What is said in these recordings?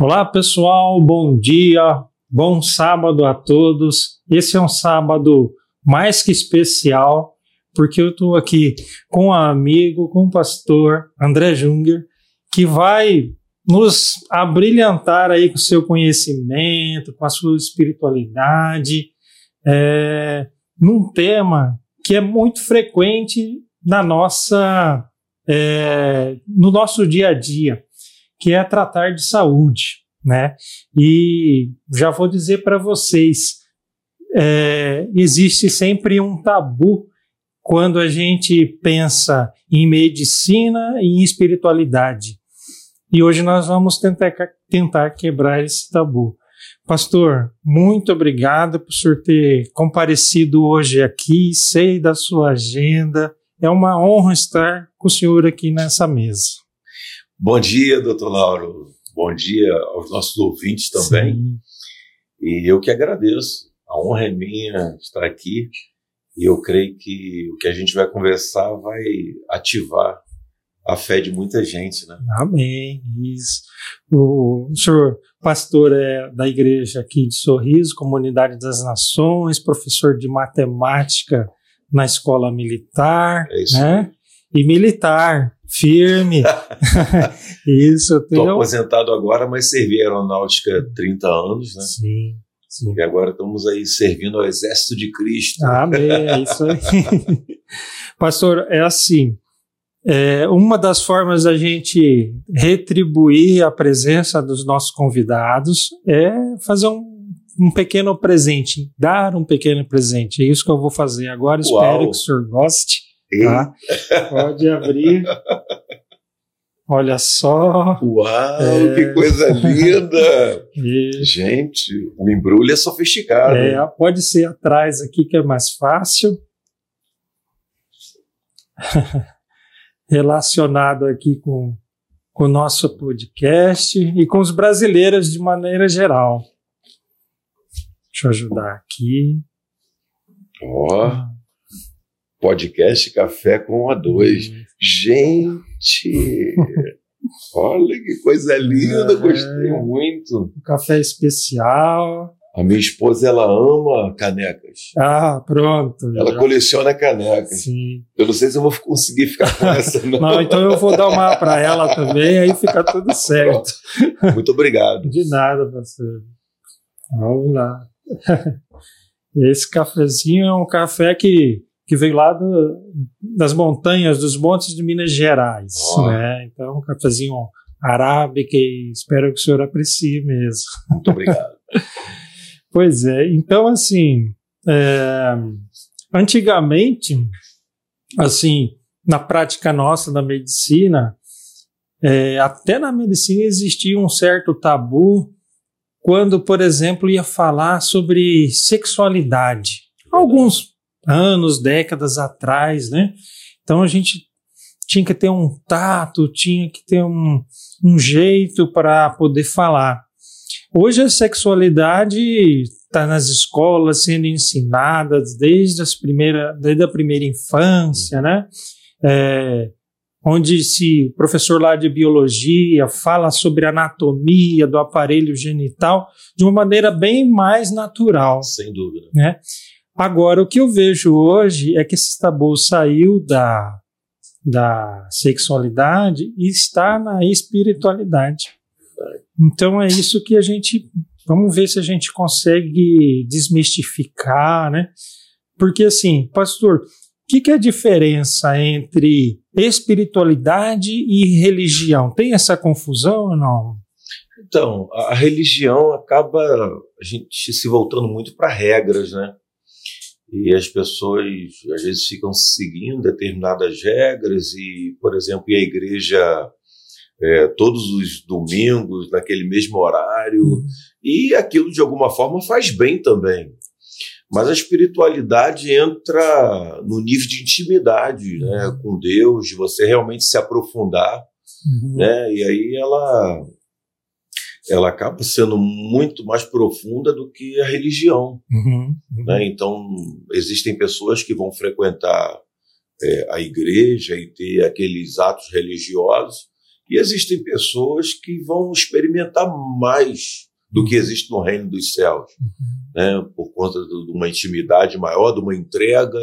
Olá, pessoal, bom dia, bom sábado a todos. Esse é um sábado mais que especial, porque eu estou aqui com um amigo, com o pastor André Junger, que vai nos abrilhantar aí com seu conhecimento, com a sua espiritualidade, é, num tema que é muito frequente na nossa, é, no nosso dia a dia que é tratar de saúde, né? E já vou dizer para vocês, é, existe sempre um tabu quando a gente pensa em medicina e em espiritualidade. E hoje nós vamos tentar, tentar quebrar esse tabu. Pastor, muito obrigado por senhor ter comparecido hoje aqui. Sei da sua agenda. É uma honra estar com o senhor aqui nessa mesa. Bom dia, doutor Lauro. Bom dia aos nossos ouvintes também. Sim. E eu que agradeço. A honra é minha estar aqui. E eu creio que o que a gente vai conversar vai ativar a fé de muita gente, né? Amém. Isso. O, senhor pastor é da igreja aqui de Sorriso, Comunidade das Nações, professor de matemática na escola militar, é isso né? E militar, firme. Isso. Estou aposentado agora, mas servi aeronáutica há 30 anos, né? Sim, sim. E agora estamos aí servindo ao exército de Cristo. Amém, é isso aí. Pastor, é assim, é, uma das formas da gente retribuir a presença dos nossos convidados é fazer um, um pequeno presente, dar um pequeno presente. É isso que eu vou fazer agora. Uau. Espero que o senhor goste. Tá? Pode abrir. Olha só. Uau, é... que coisa linda! Gente, o embrulho é sofisticado. É, pode ser atrás aqui que é mais fácil. Relacionado aqui com, com o nosso podcast e com os brasileiros de maneira geral. Deixa eu ajudar aqui. Ó. Oh podcast Café com a dois. Hum. Gente, olha que coisa linda, é, gostei muito. Um café especial. A minha esposa, ela ama canecas. Ah, pronto. Ela já. coleciona canecas. Sim. Eu não sei se eu vou conseguir ficar com essa, não. não, então eu vou dar uma para ela também, aí fica tudo certo. Muito obrigado. De nada, parceiro. Vamos lá. Esse cafezinho é um café que que veio lá do, das montanhas, dos montes de Minas Gerais. Oh. Né? Então, um cafezinho arábica e espero que o senhor aprecie mesmo. Muito obrigado. pois é, então assim, é, antigamente, assim, na prática nossa da medicina, é, até na medicina existia um certo tabu quando, por exemplo, ia falar sobre sexualidade. Alguns anos, décadas atrás, né? Então a gente tinha que ter um tato, tinha que ter um, um jeito para poder falar. Hoje a sexualidade está nas escolas sendo ensinada desde, as primeira, desde a primeira infância, né? É, onde se o professor lá de biologia fala sobre anatomia do aparelho genital de uma maneira bem mais natural. Sem dúvida. Né? Agora, o que eu vejo hoje é que esse tabu saiu da, da sexualidade e está na espiritualidade. Então é isso que a gente. Vamos ver se a gente consegue desmistificar, né? Porque assim, pastor, o que, que é a diferença entre espiritualidade e religião? Tem essa confusão ou não? Então, a religião acaba a gente se voltando muito para regras, né? E as pessoas às vezes ficam seguindo determinadas regras e, por exemplo, ir à igreja é, todos os domingos naquele mesmo horário uhum. e aquilo de alguma forma faz bem também. Mas a espiritualidade entra no nível de intimidade né, uhum. com Deus, de você realmente se aprofundar, uhum. né, e aí ela ela acaba sendo muito mais profunda do que a religião. Uhum, uhum. Né? Então, existem pessoas que vão frequentar é, a igreja e ter aqueles atos religiosos E existem pessoas que vão experimentar mais do que existe no reino dos céus, uhum. né? por conta de uma intimidade maior, de uma entrega.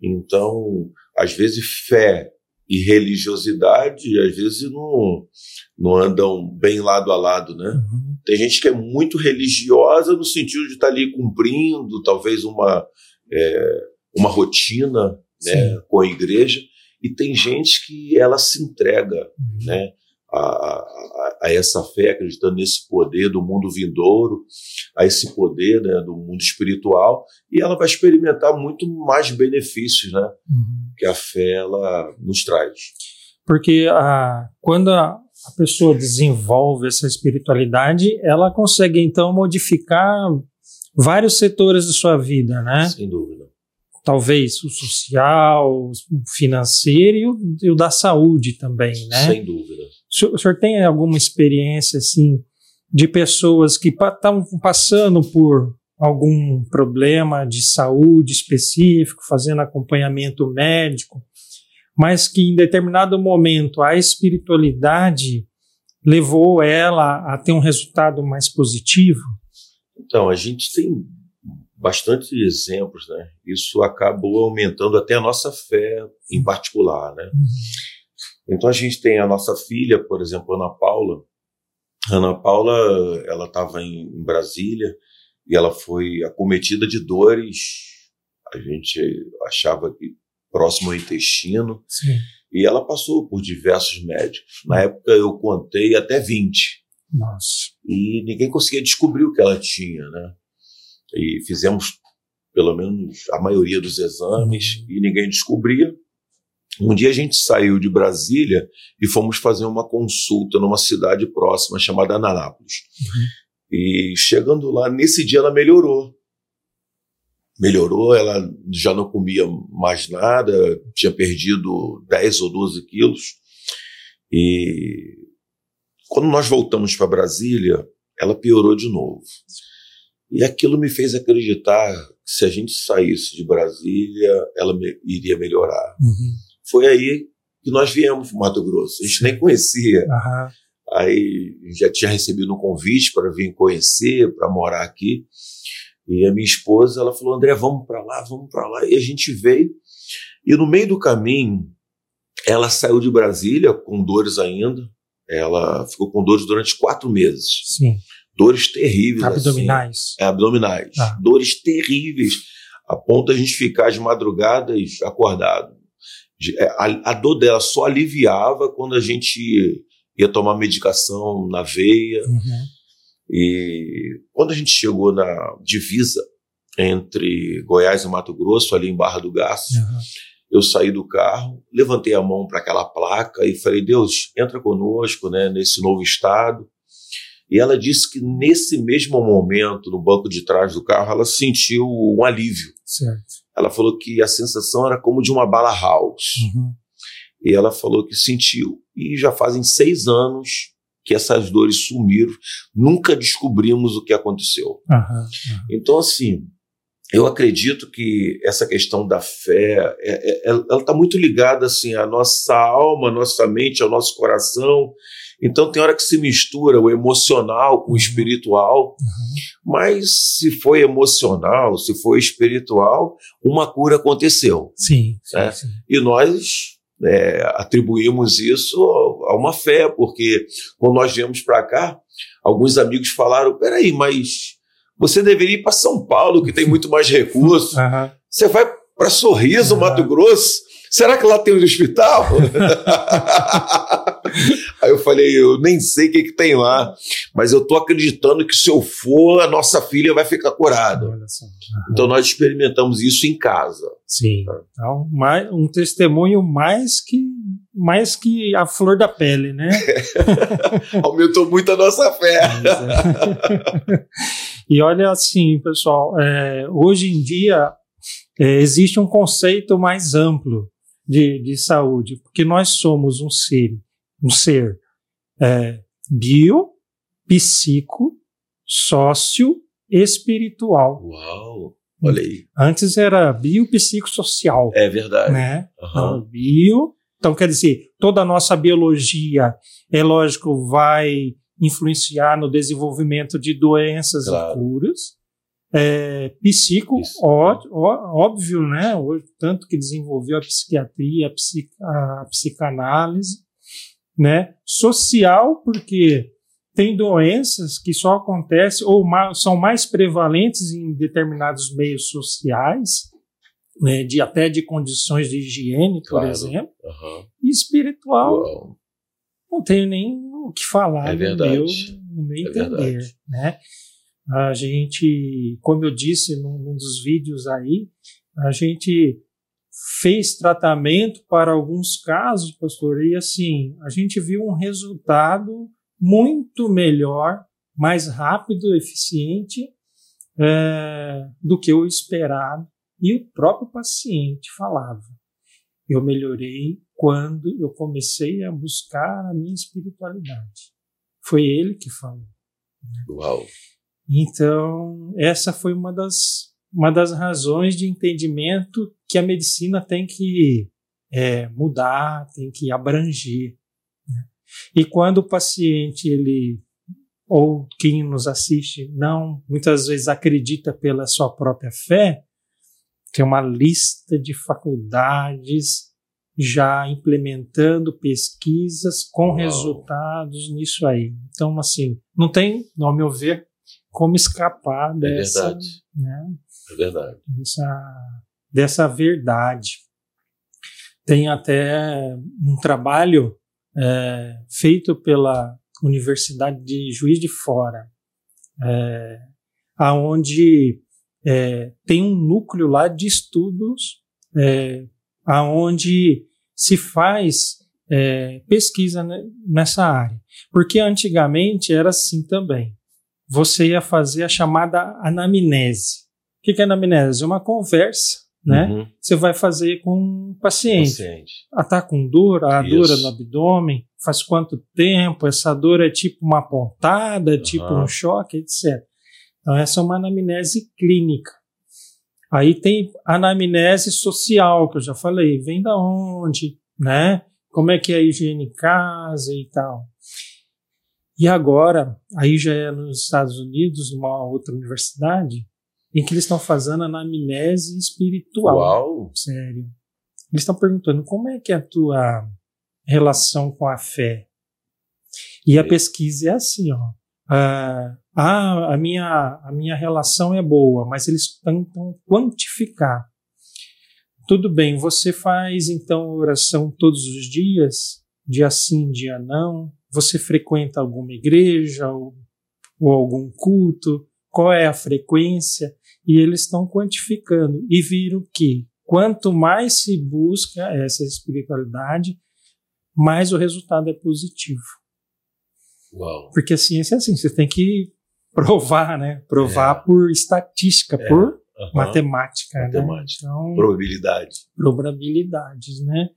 Então, às vezes, fé e religiosidade, às vezes, não, não andam bem lado a lado, né? Uhum. Tem gente que é muito religiosa no sentido de estar ali cumprindo, talvez, uma, é, uma rotina né, com a igreja, e tem gente que ela se entrega, uhum. né? A, a, a, essa fé, acreditando nesse poder do mundo vindouro, a esse poder né, do mundo espiritual, e ela vai experimentar muito mais benefícios né, uhum. que a fé ela nos traz. Porque a, quando a, a pessoa desenvolve essa espiritualidade, ela consegue então modificar vários setores da sua vida, né? Sem dúvida. Talvez o social, o financeiro e o, e o da saúde também, né? Sem dúvida. O senhor, tem alguma experiência, assim, de pessoas que estão passando por algum problema de saúde específico, fazendo acompanhamento médico, mas que em determinado momento a espiritualidade levou ela a ter um resultado mais positivo? Então, a gente tem bastante exemplos, né? Isso acabou aumentando até a nossa fé em particular, né? Uhum. Então a gente tem a nossa filha, por exemplo, Ana Paula. Ana Paula, ela estava em Brasília e ela foi acometida de dores. A gente achava que próximo ao intestino. Sim. E ela passou por diversos médicos. Na época eu contei até 20. Nossa. E ninguém conseguia descobrir o que ela tinha, né? E fizemos pelo menos a maioria dos exames uhum. e ninguém descobria. Um dia a gente saiu de Brasília e fomos fazer uma consulta numa cidade próxima chamada Anápolis. Uhum. E chegando lá, nesse dia ela melhorou. Melhorou, ela já não comia mais nada, tinha perdido 10 ou 12 quilos. E quando nós voltamos para Brasília, ela piorou de novo. E aquilo me fez acreditar que se a gente saísse de Brasília, ela me, iria melhorar. Uhum. Foi aí que nós viemos para Mato Grosso. A gente nem conhecia. Uhum. Aí já tinha recebido um convite para vir conhecer, para morar aqui. E a minha esposa, ela falou: André, vamos para lá, vamos para lá. E a gente veio. E no meio do caminho, ela saiu de Brasília com dores ainda. Ela ficou com dores durante quatro meses. Sim. Dores terríveis. Assim. Abdominais. Assim. É, abdominais. Ah. Dores terríveis, a ponto de a gente ficar de madrugadas acordado. É, a, a dor dela só aliviava quando a gente ia tomar medicação na veia. Uhum. E quando a gente chegou na divisa entre Goiás e Mato Grosso, ali em Barra do Garço, uhum. eu saí do carro, levantei a mão para aquela placa e falei: Deus, entra conosco né, nesse novo estado. E ela disse que nesse mesmo momento, no banco de trás do carro, ela sentiu um alívio. Certo. Ela falou que a sensação era como de uma bala house. Uhum. E ela falou que sentiu. E já fazem seis anos que essas dores sumiram. Nunca descobrimos o que aconteceu. Uhum. Uhum. Então, assim, eu acredito que essa questão da fé, é, é, ela está muito ligada assim à nossa alma, à nossa mente, ao nosso coração. Então tem hora que se mistura o emocional com o uhum. espiritual, uhum. mas se foi emocional, se foi espiritual, uma cura aconteceu. Sim. Né? sim, sim. E nós é, atribuímos isso a uma fé, porque quando nós viemos para cá, alguns amigos falaram: peraí, mas você deveria ir para São Paulo, que tem muito mais recursos. Uhum. Você vai para Sorriso, uhum. Mato Grosso. Será que lá tem um hospital? Aí eu falei, eu nem sei o que, que tem lá, mas eu tô acreditando que se eu for, a nossa filha vai ficar curada. Então nós experimentamos isso em casa. Sim. Então, mais, um testemunho mais que mais que a flor da pele, né? Aumentou muito a nossa fé. E olha assim, pessoal, é, hoje em dia é, existe um conceito mais amplo de, de saúde, porque nós somos um ser um ser é, bio, psico, sócio, espiritual. Uau! Olha aí. Antes era bio, psico, social. É verdade. Né? Uhum. Então, bio, Então, quer dizer, toda a nossa biologia, é lógico, vai influenciar no desenvolvimento de doenças claro. e curas. É, psico, ó, ó, óbvio, né? Tanto que desenvolveu a psiquiatria, a, psic, a psicanálise, né? Social, porque tem doenças que só acontecem ou são mais prevalentes em determinados meios sociais, né, de até de condições de higiene, por claro. exemplo, uhum. e espiritual. Uau. Não tenho nem o que falar é verdade. meu, no meu é entender, né? A gente, como eu disse num, num dos vídeos aí, a gente fez tratamento para alguns casos, pastor, e assim, a gente viu um resultado muito melhor, mais rápido, eficiente é, do que o esperado. E o próprio paciente falava: eu melhorei quando eu comecei a buscar a minha espiritualidade. Foi ele que falou. Né? Uau! Então, essa foi uma das, uma das razões de entendimento que a medicina tem que é, mudar, tem que abranger. Né? E quando o paciente, ele, ou quem nos assiste, não, muitas vezes acredita pela sua própria fé, tem uma lista de faculdades já implementando pesquisas com Uau. resultados nisso aí. Então, assim, não tem, ao meu ver, como escapar é dessa, é verdade. Né, é verdade. Dessa, dessa verdade. Tem até um trabalho é, feito pela Universidade de Juiz de Fora, é, aonde é, tem um núcleo lá de estudos é, aonde se faz é, pesquisa nessa área. Porque antigamente era assim também você ia fazer a chamada anamnese. O que é anamnese? Uma conversa, né? Uhum. Você vai fazer com o paciente. paciente. Ah, tá com dor, a Isso. dor é no abdômen, faz quanto tempo, essa dor é tipo uma pontada, uhum. tipo um choque, etc. Então, essa é uma anamnese clínica. Aí tem anamnese social, que eu já falei, vem da onde, né? Como é que é a higiene em casa e tal. E agora, aí já é nos Estados Unidos, numa outra universidade, em que eles estão fazendo anamnese espiritual. Uau! Sério. Eles estão perguntando como é que é a tua relação com a fé. E a pesquisa é assim, ó. Ah, ah, a minha, a minha relação é boa, mas eles tentam quantificar. Tudo bem, você faz então oração todos os dias? Dia sim, dia não? Você frequenta alguma igreja ou, ou algum culto? Qual é a frequência? E eles estão quantificando e viram que quanto mais se busca essa espiritualidade, mais o resultado é positivo. Uau. Porque a ciência é assim, você tem que provar, né? Provar é. por estatística, é. por uhum. matemática, né? matemática. Né? Então, probabilidade. Probabilidades, né?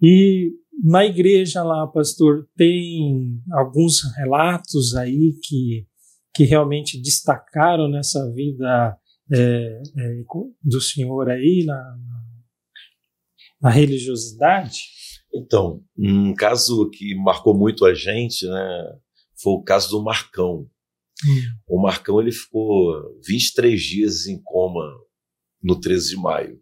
E na igreja lá, pastor, tem alguns relatos aí que, que realmente destacaram nessa vida é, é, do senhor aí, na, na religiosidade? Então, um caso que marcou muito a gente, né, foi o caso do Marcão. Hum. O Marcão ele ficou 23 dias em coma no 13 de maio.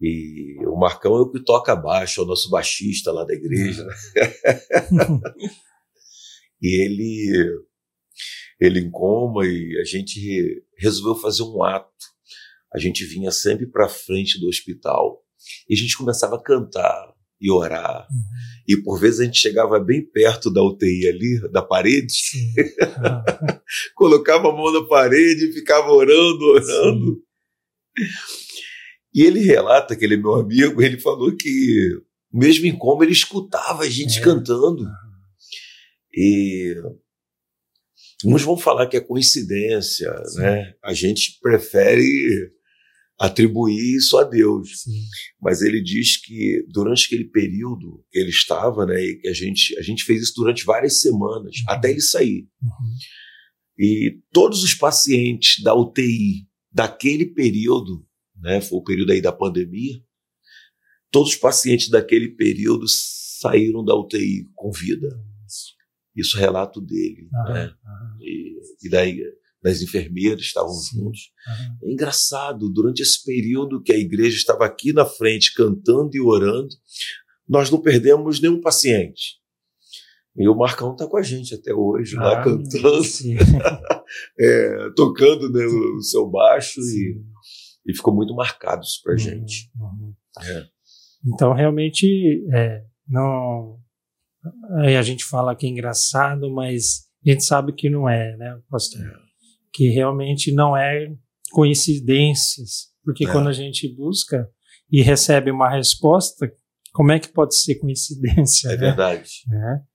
E o Marcão é o que toca baixo, é o nosso baixista lá da igreja. Né? e ele, ele em coma e a gente resolveu fazer um ato. A gente vinha sempre para frente do hospital e a gente começava a cantar e orar. Uhum. E por vezes a gente chegava bem perto da UTI ali, da parede, colocava a mão na parede e ficava orando, orando. Sim. E ele relata, aquele meu amigo, ele falou que, mesmo em coma, ele escutava a gente é. cantando. E uns vão falar que é coincidência, Sim. né? A gente prefere atribuir isso a Deus. Sim. Mas ele diz que durante aquele período que ele estava, né, e que a gente a gente fez isso durante várias semanas uhum. até ele sair. Uhum. E todos os pacientes da UTI daquele período né, foi o período aí da pandemia, todos os pacientes daquele período saíram da UTI com vida. Isso é relato dele. né? E, e daí das enfermeiras estavam Sim. juntos. É engraçado, durante esse período que a igreja estava aqui na frente cantando e orando, nós não perdemos nenhum paciente. E o Marcão está com a gente até hoje, ah, lá cantando, é, tocando né, o seu baixo e, e, ficou muito marcado isso para a uhum, gente. Uhum. É. Então, realmente, é, não, a gente fala que é engraçado, mas a gente sabe que não é, né, pastor? É. Que realmente não é coincidências, porque é. quando a gente busca e recebe uma resposta, como é que pode ser coincidência? É né? verdade. É.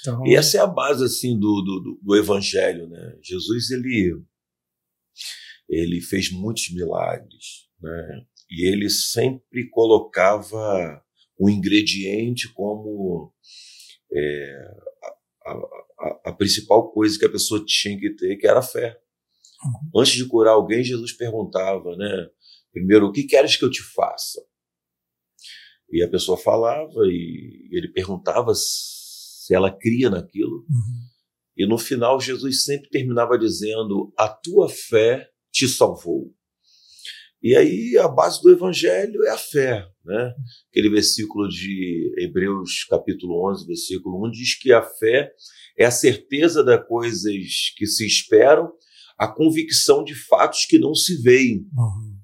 Então... E essa é a base assim do, do, do, evangelho, né? Jesus ele ele fez muitos milagres, né? E ele sempre colocava um ingrediente como é, a, a, a, principal coisa que a pessoa tinha que ter, que era a fé. Uhum. Antes de curar alguém, Jesus perguntava, né? Primeiro, o que queres que eu te faça? E a pessoa falava e ele perguntava se ela cria naquilo. Uhum. E no final, Jesus sempre terminava dizendo: A tua fé te salvou. E aí a base do evangelho é a fé. Né? Aquele versículo de Hebreus, capítulo 11, versículo 1, diz que a fé é a certeza das coisas que se esperam, a convicção de fatos que não se veem. Uhum.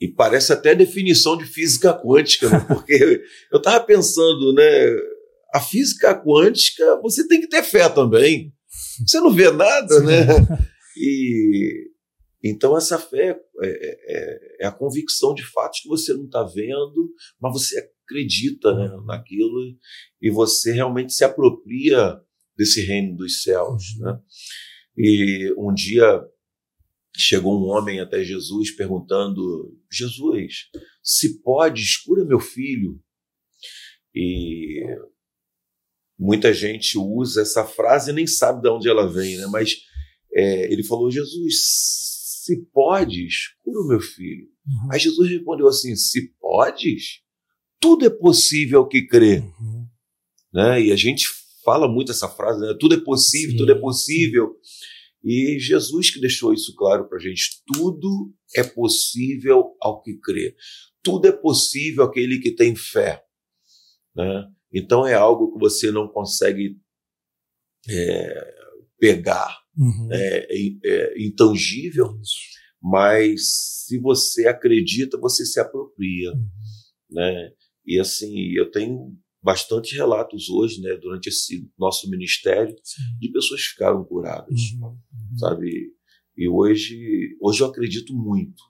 E parece até definição de física quântica, né? porque eu estava pensando, né? A física quântica, você tem que ter fé também. Você não vê nada, né? E então essa fé é, é, é, é, a convicção de fatos que você não está vendo, mas você acredita né, naquilo e você realmente se apropria desse reino dos céus. Né? E um dia chegou um homem até Jesus perguntando: Jesus, se podes, cura meu filho. E muita gente usa essa frase e nem sabe de onde ela vem, né? mas é, ele falou: Jesus, se podes, cura o meu filho. Uhum. Aí Jesus respondeu assim: se podes, tudo é possível ao que crê. Uhum. Né? E a gente fala muito essa frase, né? tudo é possível, Sim. tudo é possível. E Jesus que deixou isso claro para a gente: tudo é possível ao que crê. Tudo é possível àquele que tem fé. Né? Então é algo que você não consegue é, pegar, uhum. é, é, intangível, Isso. mas se você acredita, você se apropria. Uhum. Né? E assim, eu tenho bastante relatos hoje, né, durante esse nosso ministério, Sim. de pessoas que ficaram curadas, uhum. uhum. sabe? E hoje, hoje eu acredito muito.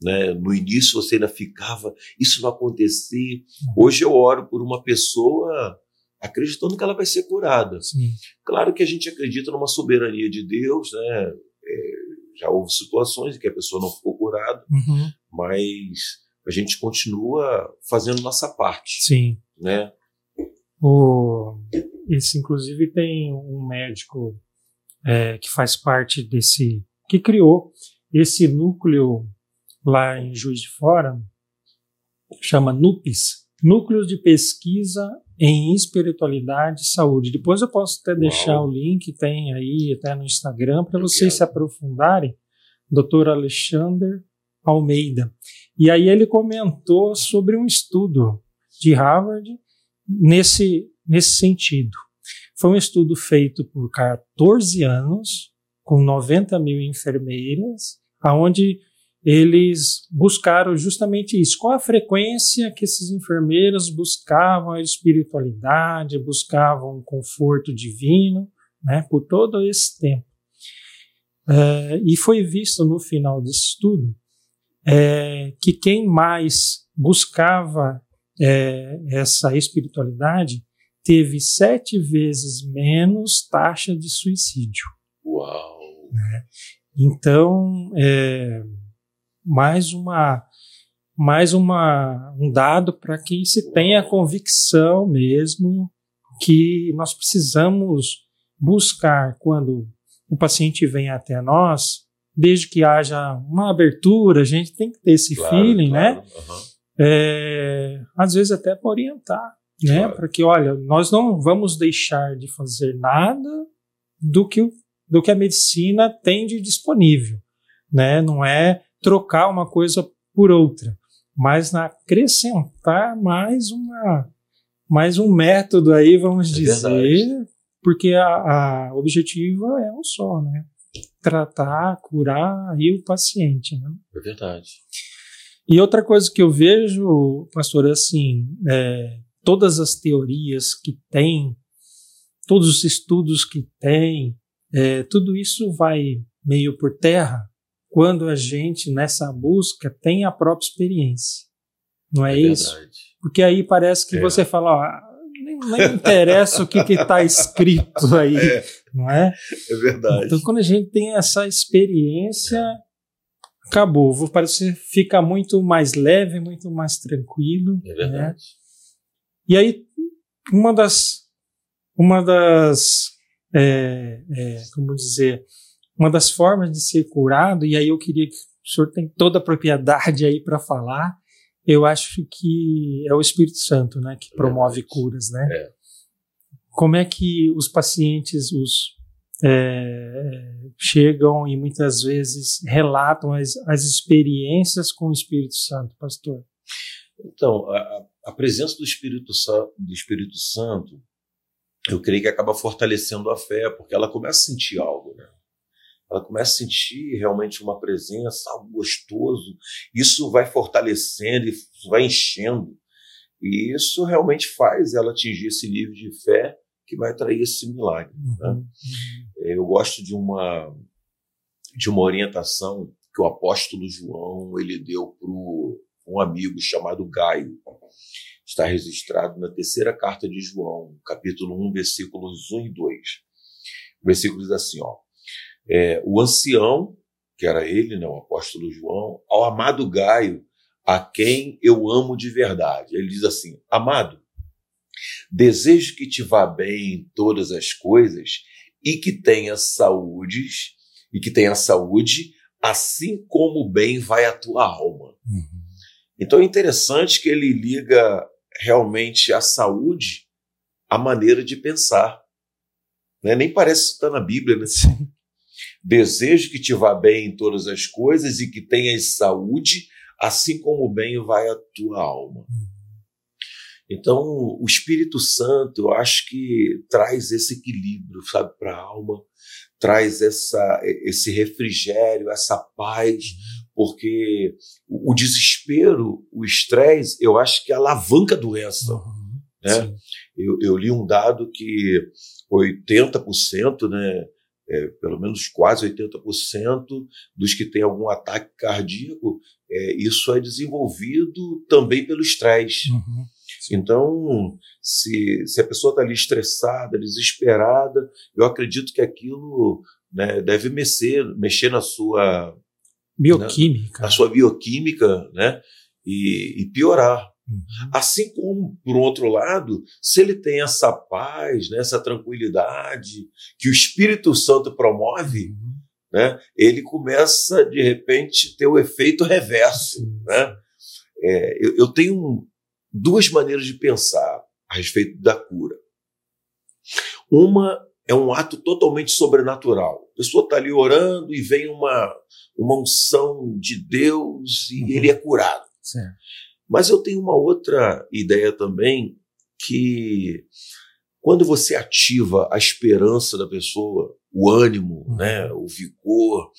Né? No início você ainda ficava, isso não acontecer. Uhum. Hoje eu oro por uma pessoa acreditando que ela vai ser curada. Sim. Claro que a gente acredita numa soberania de Deus, né? É, já houve situações em que a pessoa não ficou curada, uhum. mas a gente continua fazendo nossa parte. Sim. Né? O, esse, inclusive, tem um médico é, que faz parte desse, que criou esse núcleo lá em Juiz de Fora, chama NUPES, Núcleo de Pesquisa em espiritualidade e saúde. Depois eu posso até deixar Uau. o link, tem aí até no Instagram, para vocês se aprofundarem. Dr. Alexander Almeida. E aí ele comentou sobre um estudo de Harvard nesse, nesse sentido. Foi um estudo feito por 14 anos, com 90 mil enfermeiras, aonde eles buscaram justamente isso. Qual a frequência que esses enfermeiros buscavam a espiritualidade, buscavam um conforto divino, né, por todo esse tempo. É, e foi visto no final desse estudo é, que quem mais buscava é, essa espiritualidade teve sete vezes menos taxa de suicídio. Uau! Né? Então, é, mais uma mais uma, um dado para que se tenha a convicção mesmo que nós precisamos buscar quando o paciente vem até nós, desde que haja uma abertura, a gente tem que ter esse claro, feeling, né? claro. né? Uhum. é, às vezes até para orientar, né? Claro. Para que, olha, nós não vamos deixar de fazer nada do que, do que a medicina tem de disponível, né? Não é trocar uma coisa por outra, mas na acrescentar mais uma mais um método aí, vamos é dizer, verdade. porque a, a objetivo é um só, né? Tratar, curar aí o paciente, né? É verdade. E outra coisa que eu vejo, pastor, é assim, é, todas as teorias que tem, todos os estudos que tem, é, tudo isso vai meio por terra quando a gente, nessa busca, tem a própria experiência. Não é, é isso? Verdade. Porque aí parece que é. você fala, ó, nem, nem interessa o que está escrito aí, é. não é? É verdade. Então, quando a gente tem essa experiência, acabou. Parece fica muito mais leve, muito mais tranquilo. É verdade. Né? E aí, uma das, uma das, é, é, como dizer, uma das formas de ser curado, e aí eu queria que o senhor tem toda a propriedade aí para falar, eu acho que é o Espírito Santo, né, que promove curas, né? É. Como é que os pacientes, os é, chegam e muitas vezes relatam as, as experiências com o Espírito Santo, pastor? Então, a, a presença do Espírito, do Espírito Santo, eu creio que acaba fortalecendo a fé, porque ela começa a sentir algo, né? Ela começa a sentir realmente uma presença, algo gostoso. Isso vai fortalecendo, isso vai enchendo. E isso realmente faz ela atingir esse nível de fé que vai trair esse milagre. Uhum, né? uhum. Eu gosto de uma de uma orientação que o apóstolo João ele deu para um amigo chamado Gaio. Está registrado na terceira carta de João, capítulo 1, versículos 1 e 2. O versículo diz assim, ó, é, o ancião, que era ele, né, o apóstolo João, ao amado Gaio, a quem eu amo de verdade. Ele diz assim, amado, desejo que te vá bem em todas as coisas e que tenha saúde, e que tenha saúde, assim como bem vai a tua alma. Uhum. Então é interessante que ele liga realmente a saúde à maneira de pensar. Né? Nem parece estar na Bíblia, né? Sim. Desejo que te vá bem em todas as coisas e que tenhas saúde, assim como bem vai a tua alma. Então, o Espírito Santo, eu acho que traz esse equilíbrio, sabe, para a alma, traz essa, esse refrigério, essa paz, porque o desespero, o estresse, eu acho que alavanca a doença. Uhum, né? Eu, eu, li um dado que 80%, né, é, pelo menos quase 80% dos que têm algum ataque cardíaco, é, isso é desenvolvido também pelo estresse. Uhum. Então, se, se a pessoa está ali estressada, desesperada, eu acredito que aquilo né, deve mexer, mexer na sua bioquímica, na, na sua bioquímica, né, e, e piorar. Uhum. Assim como, por outro lado, se ele tem essa paz, né, essa tranquilidade que o Espírito Santo promove, uhum. né, ele começa de repente ter o efeito reverso, né? É, eu, eu, tenho duas maneiras de pensar a respeito da cura. Uma é um ato totalmente sobrenatural. A pessoa está ali orando e vem uma, uma unção de Deus e uhum. ele é curado. Certo. Mas eu tenho uma outra ideia também que quando você ativa a esperança da pessoa, o ânimo, uhum. né, o vigor,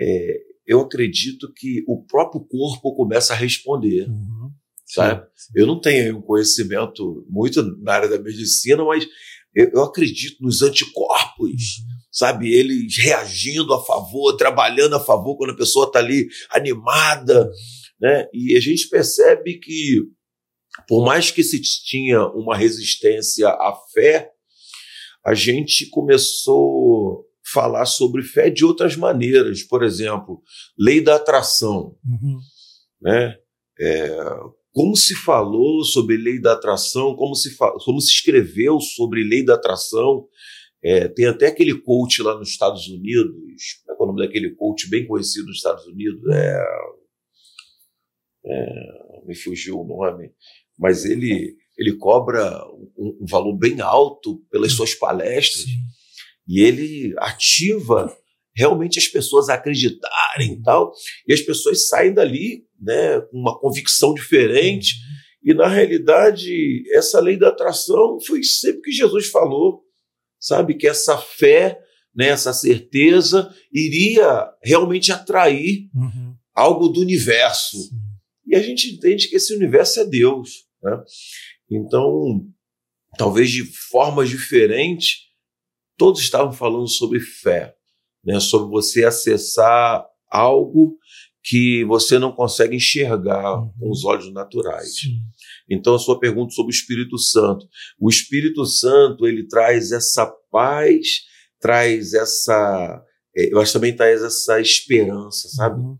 é, eu acredito que o próprio corpo começa a responder. Uhum. Sabe? Sim. Eu não tenho um conhecimento muito na área da medicina, mas eu, eu acredito nos anticorpos, uhum. Sabe? Eles reagindo a favor, trabalhando a favor quando a pessoa está ali animada, né? E a gente percebe que, por mais que se tinha uma resistência à fé, a gente começou a falar sobre fé de outras maneiras. Por exemplo, lei da atração, uhum. né? É, como se falou sobre lei da atração, como se, como se escreveu sobre lei da atração. É, tem até aquele coach lá nos Estados Unidos, como é, é o nome daquele coach bem conhecido nos Estados Unidos? É, é, me fugiu o nome, mas ele, ele cobra um, um valor bem alto pelas suas palestras Sim. e ele ativa realmente as pessoas a acreditarem e tal, e as pessoas saem dali né, com uma convicção diferente. Uhum. E na realidade, essa lei da atração foi sempre que Jesus falou, sabe? Que essa fé, né, essa certeza, iria realmente atrair uhum. algo do universo. Sim. E a gente entende que esse universo é Deus. Né? Então, talvez de formas diferentes, todos estavam falando sobre fé né, sobre você acessar algo que você não consegue enxergar uhum. com os olhos naturais. Sim. Então, a sua pergunta sobre o Espírito Santo. O Espírito Santo, ele traz essa paz, traz essa. É, eu acho também traz essa esperança, sabe? Uhum.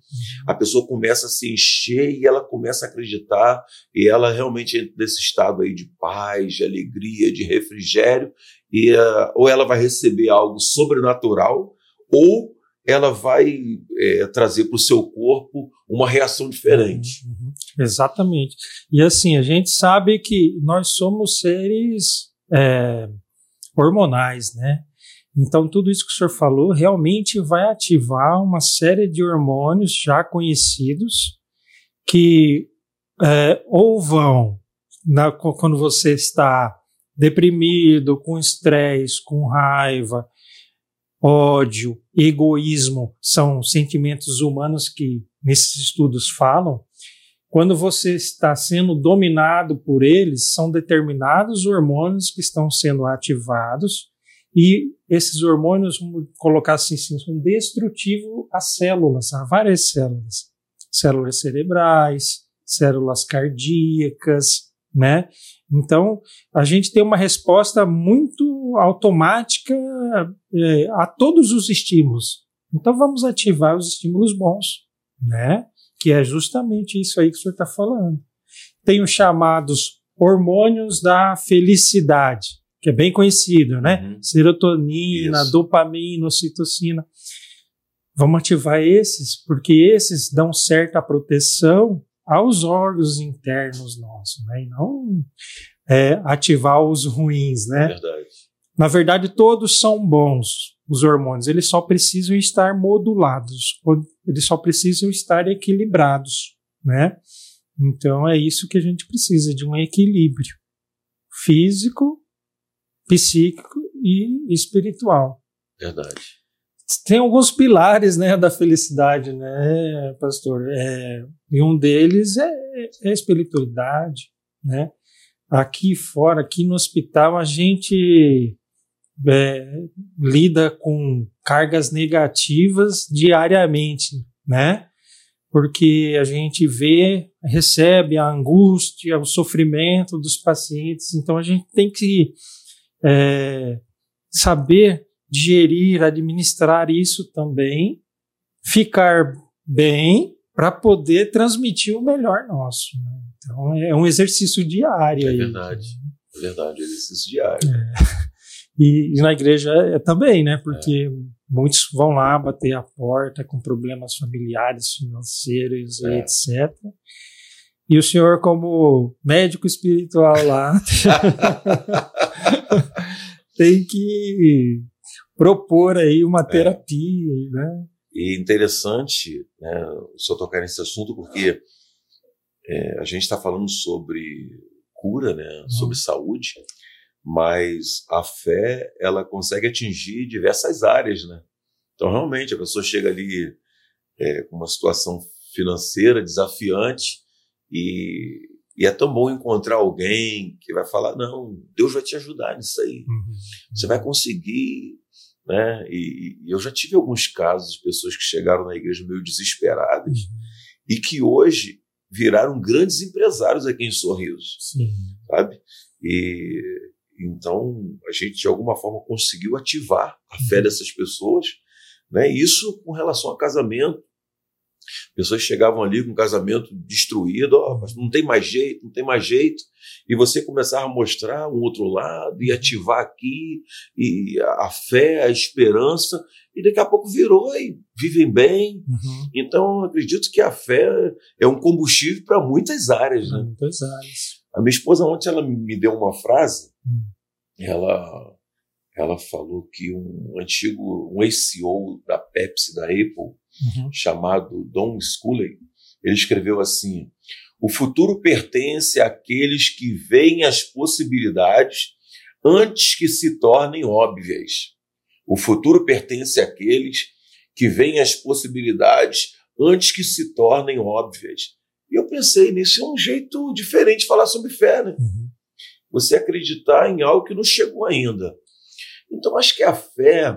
A pessoa começa a se encher e ela começa a acreditar, e ela realmente entra nesse estado aí de paz, de alegria, de refrigério, e uh, ou ela vai receber algo sobrenatural, ou ela vai é, trazer para o seu corpo uma reação diferente. Uhum, exatamente. E assim, a gente sabe que nós somos seres é, hormonais, né? Então, tudo isso que o senhor falou realmente vai ativar uma série de hormônios já conhecidos que é, ou vão, na, quando você está deprimido, com estresse, com raiva, ódio, egoísmo são sentimentos humanos que nesses estudos falam. Quando você está sendo dominado por eles, são determinados hormônios que estão sendo ativados e esses hormônios, vamos colocar assim, são destrutivos às células, a várias células. Células cerebrais, células cardíacas, né? Então, a gente tem uma resposta muito automática é, a todos os estímulos. Então, vamos ativar os estímulos bons, né? Que é justamente isso aí que o senhor está falando. Tem os chamados hormônios da felicidade, que é bem conhecido, né? Uhum. Serotonina, isso. dopamina, ocitocina. Vamos ativar esses, porque esses dão certa proteção aos órgãos internos nossos, né? E não é, ativar os ruins, né? Verdade. Na verdade, todos são bons, os hormônios. Eles só precisam estar modulados, eles só precisam estar equilibrados, né? Então é isso que a gente precisa, de um equilíbrio físico, psíquico e espiritual. Verdade tem alguns pilares né, da felicidade, né, pastor? É, e um deles é, é, a espiritualidade, né? Aqui fora, aqui no hospital, a gente é, lida com cargas negativas diariamente, né? Porque a gente vê, recebe a angústia, o sofrimento dos pacientes, então a gente tem que é, saber digerir, administrar isso também, ficar bem para poder transmitir o melhor nosso. Né? Então é um exercício diário. É aí. verdade, é verdade, exercício diário. É. E, e, na igreja é, também, né? Porque é. muitos vão lá bater a porta com problemas familiares, financeiros, é. etc. E o senhor, como médico espiritual lá, tem que propor aí uma é. terapia, é. né? E interessante né, o senhor tocar nesse assunto, porque é, a gente está falando sobre cura, né, uhum. sobre saúde, mas a fé ela consegue atingir diversas áreas, né? Então realmente a pessoa chega ali é, com uma situação financeira desafiante e, e, é tão bom encontrar alguém que vai falar não, Deus vai te ajudar nisso aí, uhum. você vai conseguir né? E, e, eu já tive alguns casos de pessoas que chegaram na igreja meio desesperadas uhum. e que hoje viraram grandes empresários aqui em Sorriso, Sim. sabe? E então a gente de alguma forma conseguiu ativar a fé uhum. dessas pessoas, né? Isso com relação a casamento. Pessoas chegavam ali com o casamento destruído, oh, não tem mais jeito, não tem mais jeito. E você começava a mostrar um outro lado e ativar aqui e a fé, a esperança, e daqui a pouco virou e vivem bem. Uhum. Então, acredito que a fé é um combustível para muitas áreas. Né? Muitas áreas. A minha esposa ontem ela me deu uma frase, uhum. ela ela falou que um antigo, um ex-CEO da Pepsi, da Apple, uhum. chamado Don Scully, ele escreveu assim: o futuro pertence àqueles que veem as possibilidades antes que se tornem óbvias. O futuro pertence àqueles que veem as possibilidades antes que se tornem óbvias. E eu pensei nisso, é um jeito diferente de falar sobre fé, né? Uhum. Você acreditar em algo que não chegou ainda. Então, acho que a fé,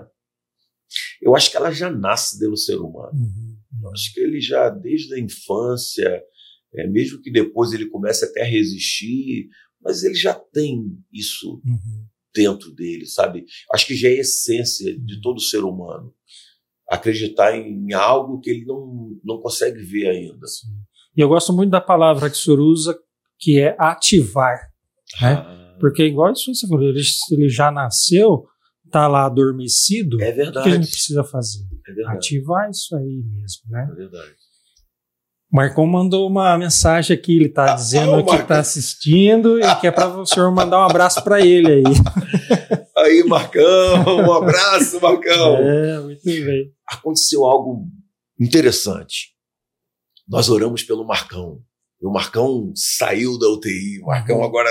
eu acho que ela já nasce dentro do ser humano. Uhum. Acho que ele já, desde a infância, é, mesmo que depois ele comece até a resistir, mas ele já tem isso uhum. dentro dele, sabe? Acho que já é a essência de uhum. todo ser humano. Acreditar em algo que ele não, não consegue ver ainda. Sim. E eu gosto muito da palavra que o senhor usa, que é ativar. Né? Ah. Porque, igual isso você falou, ele, ele já nasceu, está lá adormecido, é verdade. o que a gente precisa fazer? É Ativar isso aí mesmo, né? É verdade. Marcão mandou uma mensagem aqui, ele está ah, dizendo que está assistindo e que é para o senhor mandar um abraço para ele aí. Aí, Marcão, um abraço, Marcão. É, muito bem. Aconteceu algo interessante. Nós oramos pelo Marcão. O Marcão saiu da UTI, o Marcão uhum. agora,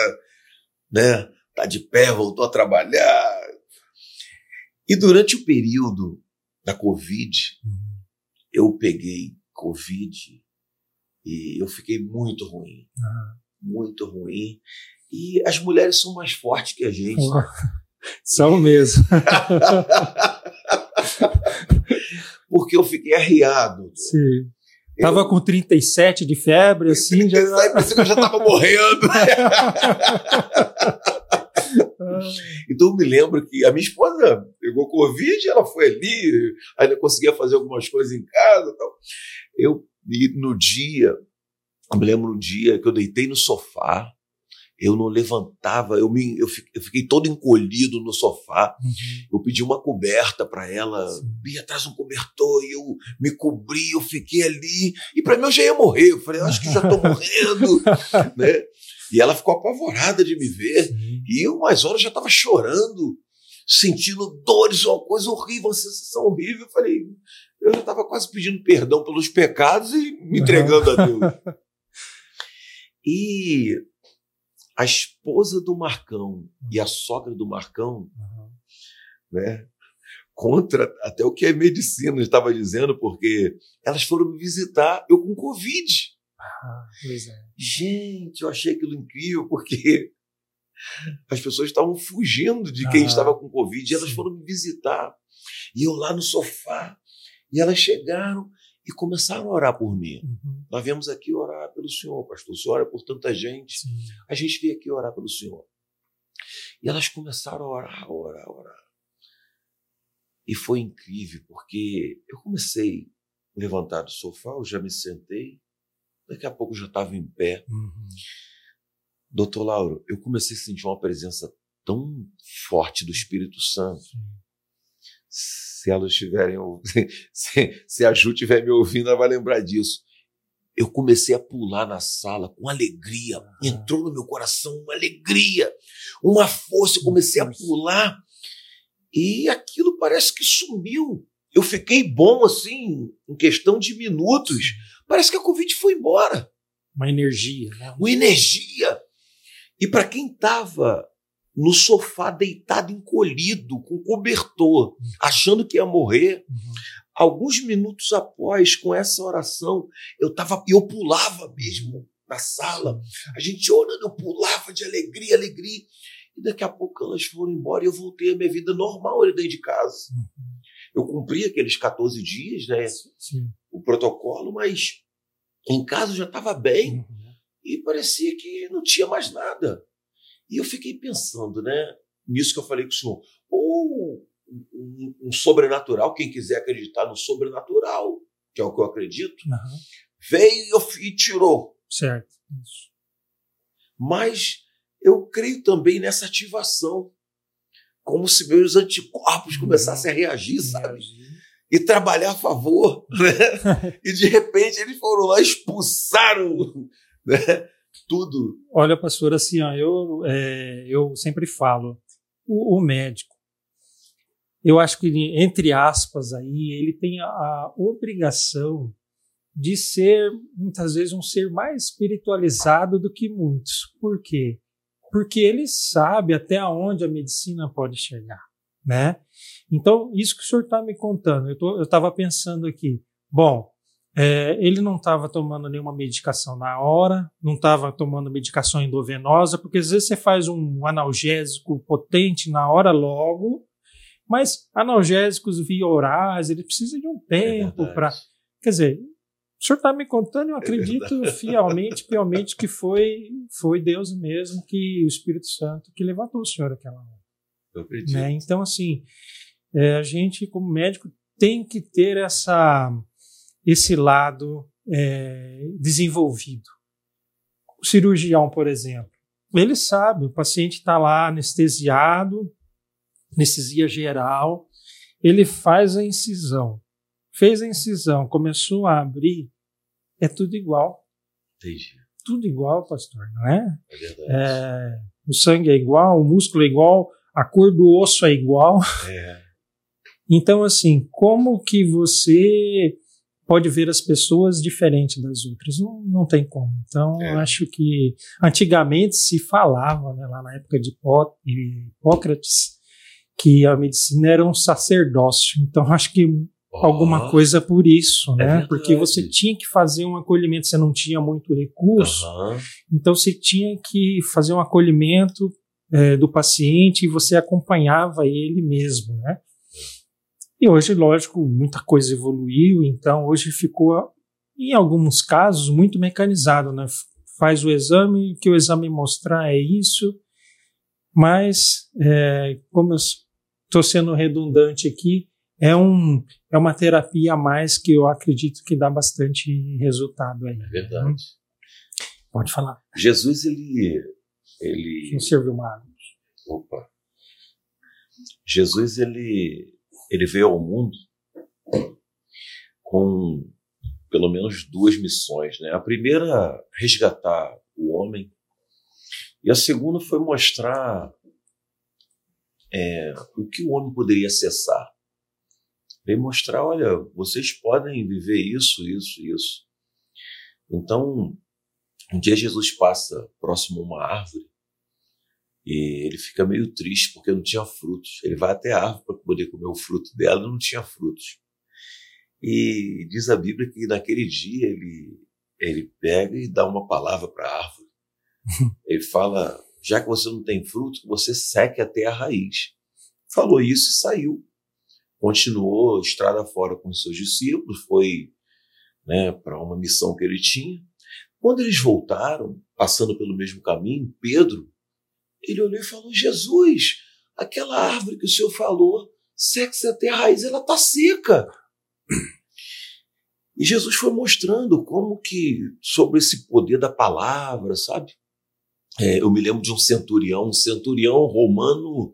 né, tá de pé, voltou a trabalhar, e durante o período da Covid, uhum. eu peguei Covid e eu fiquei muito ruim. Uhum. Muito ruim. E as mulheres são mais fortes que a gente. Oh, são mesmo. Porque eu fiquei arriado. Sim. Eu... Tava com 37 de febre, assim. 37, já... parecia que eu já tava morrendo. Então eu me lembro que a minha esposa pegou Covid, ela foi ali, ainda conseguia fazer algumas coisas em casa. Tal. Eu, e no dia, eu me lembro um dia que eu deitei no sofá, eu não levantava, eu, me, eu, fiquei, eu fiquei todo encolhido no sofá. Uhum. Eu pedi uma coberta para ela, Bia, traz um cobertor, e eu me cobri, eu fiquei ali, e para mim eu já ia morrer. Eu falei, acho que já tô morrendo, né? E ela ficou apavorada de me ver. Sim. E eu, umas horas, já estava chorando, sentindo dores, uma coisa horrível, uma sensação horrível. Eu falei, eu já estava quase pedindo perdão pelos pecados e me entregando a Deus. e a esposa do Marcão e a sogra do Marcão, uhum. né? Contra até o que a medicina estava dizendo, porque elas foram me visitar, eu com Covid. Ah, pois é. Gente, eu achei aquilo incrível porque as pessoas estavam fugindo de quem ah, estava com Covid e elas sim. foram me visitar. E eu lá no sofá. E elas chegaram e começaram a orar por mim. Uhum. Nós viemos aqui orar pelo Senhor, pastor. O Senhor ora por tanta gente. Sim. A gente veio aqui orar pelo Senhor. E elas começaram a orar, a orar, a orar. E foi incrível, porque eu comecei a levantar do sofá, eu já me sentei, Daqui a pouco eu já estava em pé. Uhum. Doutor Lauro, eu comecei a sentir uma presença tão forte do Espírito Santo. Se elas estiverem, se, se a Ju estiver me ouvindo, ela vai lembrar disso. Eu comecei a pular na sala com alegria. Entrou no meu coração uma alegria, uma força. Eu comecei a pular e aquilo parece que sumiu. Eu fiquei bom assim, em questão de minutos. Parece que a Covid foi embora. Uma energia, né? Uma energia. E para quem estava no sofá deitado encolhido, com cobertor, uhum. achando que ia morrer, uhum. Alguns minutos após, com essa oração, eu tava, eu pulava mesmo na sala. A gente orando, eu pulava de alegria, alegria. E daqui a pouco elas foram embora e eu voltei à minha vida normal ali dentro de casa. Uhum. Eu cumpri aqueles 14 dias, né? Sim. O protocolo, mas em casa já estava bem uhum. e parecia que não tinha mais nada. E eu fiquei pensando, né? Nisso que eu falei com o senhor. Ou um, um, sobrenatural, quem quiser acreditar no sobrenatural, que é o que eu acredito, Aham. veio e tirou. Certo. Isso. Mas eu creio também nessa ativação. Como se meus anticorpos Uhum. começassem a reagir, sabe? E trabalhar a favor. Né? e de repente eles foram lá, expulsaram né? tudo. Olha, pastor, assim, ó, eu, é, eu sempre falo, o, o médico, eu acho que, entre aspas, aí, ele tem a, obrigação de ser, muitas vezes, um ser mais espiritualizado do que muitos. Por quê? Porque ele sabe até onde a medicina pode chegar, né? Então, isso que o senhor está me contando, eu estava pensando aqui, bom, é, ele não estava tomando nenhuma medicação na hora, não estava tomando medicação endovenosa, porque às vezes você faz um analgésico potente na hora logo, mas analgésicos via orais, ele precisa de um tempo verdade. para. Quer dizer, o senhor está me contando, eu acredito fielmente, fielmente que foi, foi Deus mesmo, que o Espírito Santo que levantou o senhor aquela hora. Eu acredito. Né? Então, assim, é, a gente, como médico, tem que ter essa, esse lado é, desenvolvido. O cirurgião, por exemplo, ele sabe, o paciente está lá anestesiado, anestesia geral, ele faz a incisão. Fez a incisão, começou a abrir, é tudo igual. Entendi. Tudo igual, pastor, não é? É verdade. É, o sangue é igual, o músculo é igual, a cor do osso é igual. É. Então, assim, como que você pode ver as pessoas diferentes das outras? Não, não tem como. Então, É. acho que antigamente se falava, né, lá na época de Hipócrates, que a medicina era um sacerdócio. Então, acho que alguma Ó, coisa por isso, É né? verdade. Porque você tinha que fazer um acolhimento, você não tinha muito recurso. aham. Então você tinha que fazer um acolhimento eh, do paciente e você acompanhava ele mesmo, né? E hoje, lógico, muita coisa evoluiu, então hoje ficou, em alguns casos, muito mecanizado, né? Faz o exame, o que o exame mostrar é isso, mas, eh, como eu estou sendo redundante aqui, é, um, é uma terapia a mais que eu acredito que dá bastante resultado aí. É verdade. Pode falar. Jesus, ele. ele Não serviu uma água. Opa. Jesus ele ele veio ao mundo com pelo menos duas missões, né? A primeira resgatar o homem e a segunda foi mostrar é, o que o homem poderia acessar. Veio mostrar, olha, vocês podem viver isso, isso, isso. Então, um dia Jesus passa próximo a uma árvore e ele fica meio triste porque não tinha frutos. Ele vai até a árvore para poder comer o fruto dela, não tinha frutos. E diz a Bíblia que naquele dia ele, ele pega e dá uma palavra para a árvore. Ele fala: já que você não tem fruto, você seque até a raiz. Falou isso e saiu. Continuou estrada fora com os seus discípulos, foi né, para uma missão que ele tinha. Quando eles voltaram, passando pelo mesmo caminho, Pedro ele olhou e falou: Jesus, aquela árvore que o senhor falou, seca até a raiz, ela está seca. E Jesus foi mostrando como que, sobre esse poder da palavra, sabe? É, eu me lembro de um centurião, um centurião romano,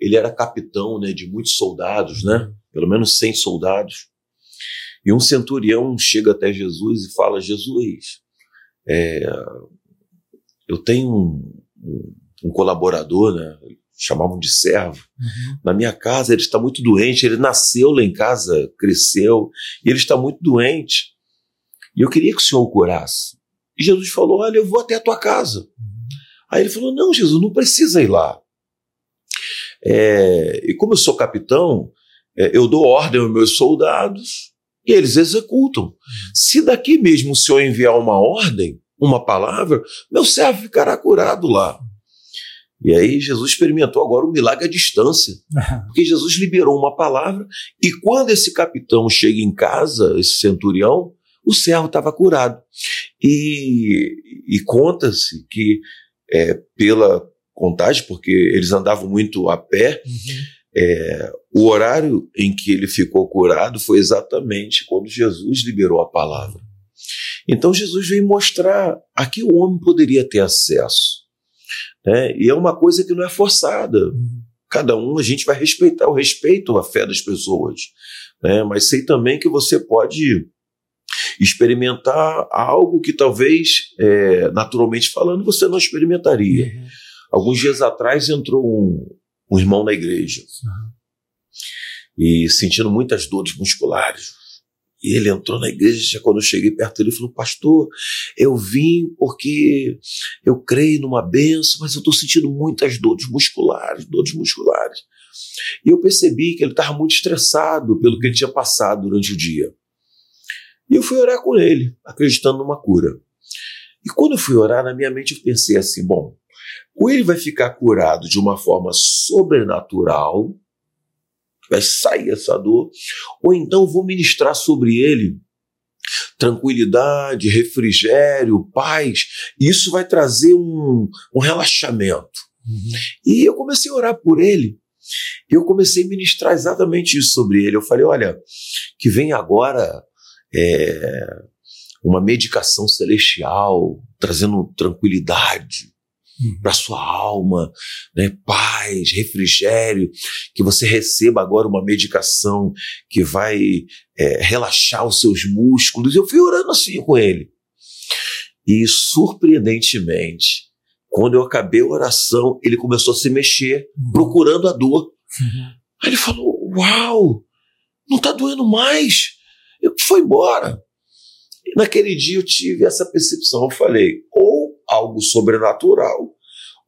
ele era capitão né, de muitos soldados, né? Pelo menos 100 soldados. E um centurião chega até Jesus e fala: Jesus, é, eu tenho um, um um colaborador, né? chamavam de servo, Uhum. na minha casa, ele está muito doente, ele nasceu lá em casa, cresceu, e ele está muito doente. E eu queria que o senhor o curasse. E Jesus falou: Olha, eu vou até a tua casa. Aí ele falou: Não, Jesus, não precisa ir lá. É, e como eu sou capitão, é, eu dou ordem aos meus soldados e eles executam. Se daqui mesmo o senhor enviar uma ordem, uma palavra, meu servo ficará curado lá. E aí Jesus experimentou agora o milagre à distância, porque Jesus liberou uma palavra e quando esse capitão chega em casa, esse centurião, o servo estava curado. E, e conta-se que é, pela contagem, porque eles andavam muito a pé, Uhum. é, o horário em que ele ficou curado foi exatamente quando Jesus liberou a palavra. Então Jesus veio mostrar a que o homem poderia ter acesso. Né? E é uma coisa que não é forçada. Cada um, a gente vai respeitar, o respeito à fé das pessoas. Né? Mas sei também que você pode experimentar algo que talvez, é, naturalmente falando, você não experimentaria. Uhum. Alguns dias atrás entrou um, um irmão na igreja. Uhum e sentindo muitas dores musculares. E ele entrou na igreja, quando eu cheguei perto dele, falou: Pastor, eu vim porque eu creio numa benção, mas eu estou sentindo muitas dores musculares, dores musculares. E eu percebi que ele estava muito estressado pelo que ele tinha passado durante o dia. E eu fui orar com ele, acreditando numa cura. E quando eu fui orar, na minha mente eu pensei assim: bom, ou ele vai ficar curado de uma forma sobrenatural, vai sair essa dor, ou então vou ministrar sobre ele tranquilidade, refrigério, paz, e isso vai trazer um, um relaxamento. Uhum. E eu comecei a orar por ele. Eu comecei a ministrar exatamente isso sobre ele. Eu falei: olha, que vem agora é, uma medicação celestial, trazendo tranquilidade, Uhum. para sua alma, né? paz, refrigério, que você receba agora uma medicação que vai é, relaxar os seus músculos. Eu fui orando assim com ele. E surpreendentemente, quando eu acabei a oração, ele começou a se mexer, uhum. procurando a dor. Uhum. Aí ele falou: Uau, não está doendo mais. Eu foi embora. E naquele dia eu tive essa percepção. Eu falei: ou algo sobrenatural,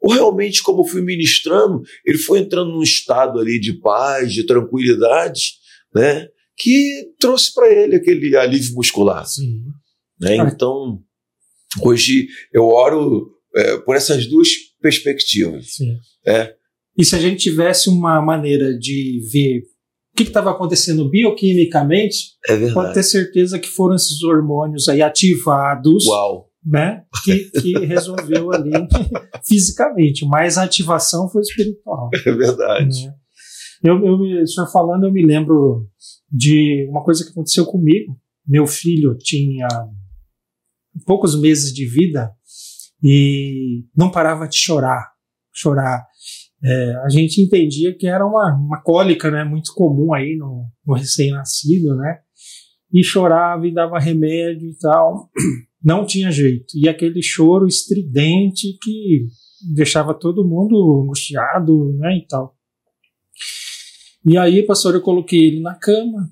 ou realmente, como fui ministrando, ele foi entrando num estado ali de paz, de tranquilidade, né? Que trouxe para ele aquele alívio muscular. Sim. Né? Ah. Então, hoje eu oro é, por essas duas perspectivas. Sim. É. E se a gente tivesse uma maneira de ver que estava acontecendo bioquimicamente, é pode ter certeza que foram esses hormônios aí ativados Uau né? Que, que resolveu ali fisicamente, mas a ativação foi espiritual. É verdade. Né? Eu, eu, o senhor falando, eu me lembro de uma coisa que aconteceu comigo. Meu filho tinha poucos meses de vida e não parava de chorar, chorar. É, a gente entendia que era uma, uma cólica, né, muito comum aí no, no recém-nascido, né? E chorava e dava remédio e tal não tinha jeito. E aquele choro estridente que deixava todo mundo angustiado, né, e tal. E aí, pastor, eu coloquei ele na cama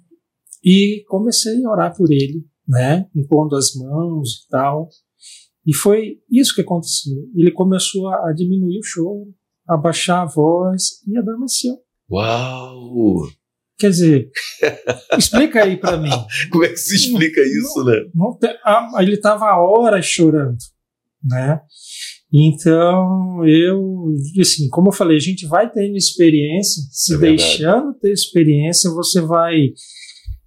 e comecei a orar por ele, né, impondo as mãos e tal. E foi isso que aconteceu. Ele começou a diminuir o choro, a baixar a voz e adormeceu. Uau! Quer dizer, explica aí para mim. Como é que se explica não, isso, né? Não ele estava horas chorando, né? Então, eu, assim, como eu falei, a gente vai tendo experiência, se é deixando ter experiência, você vai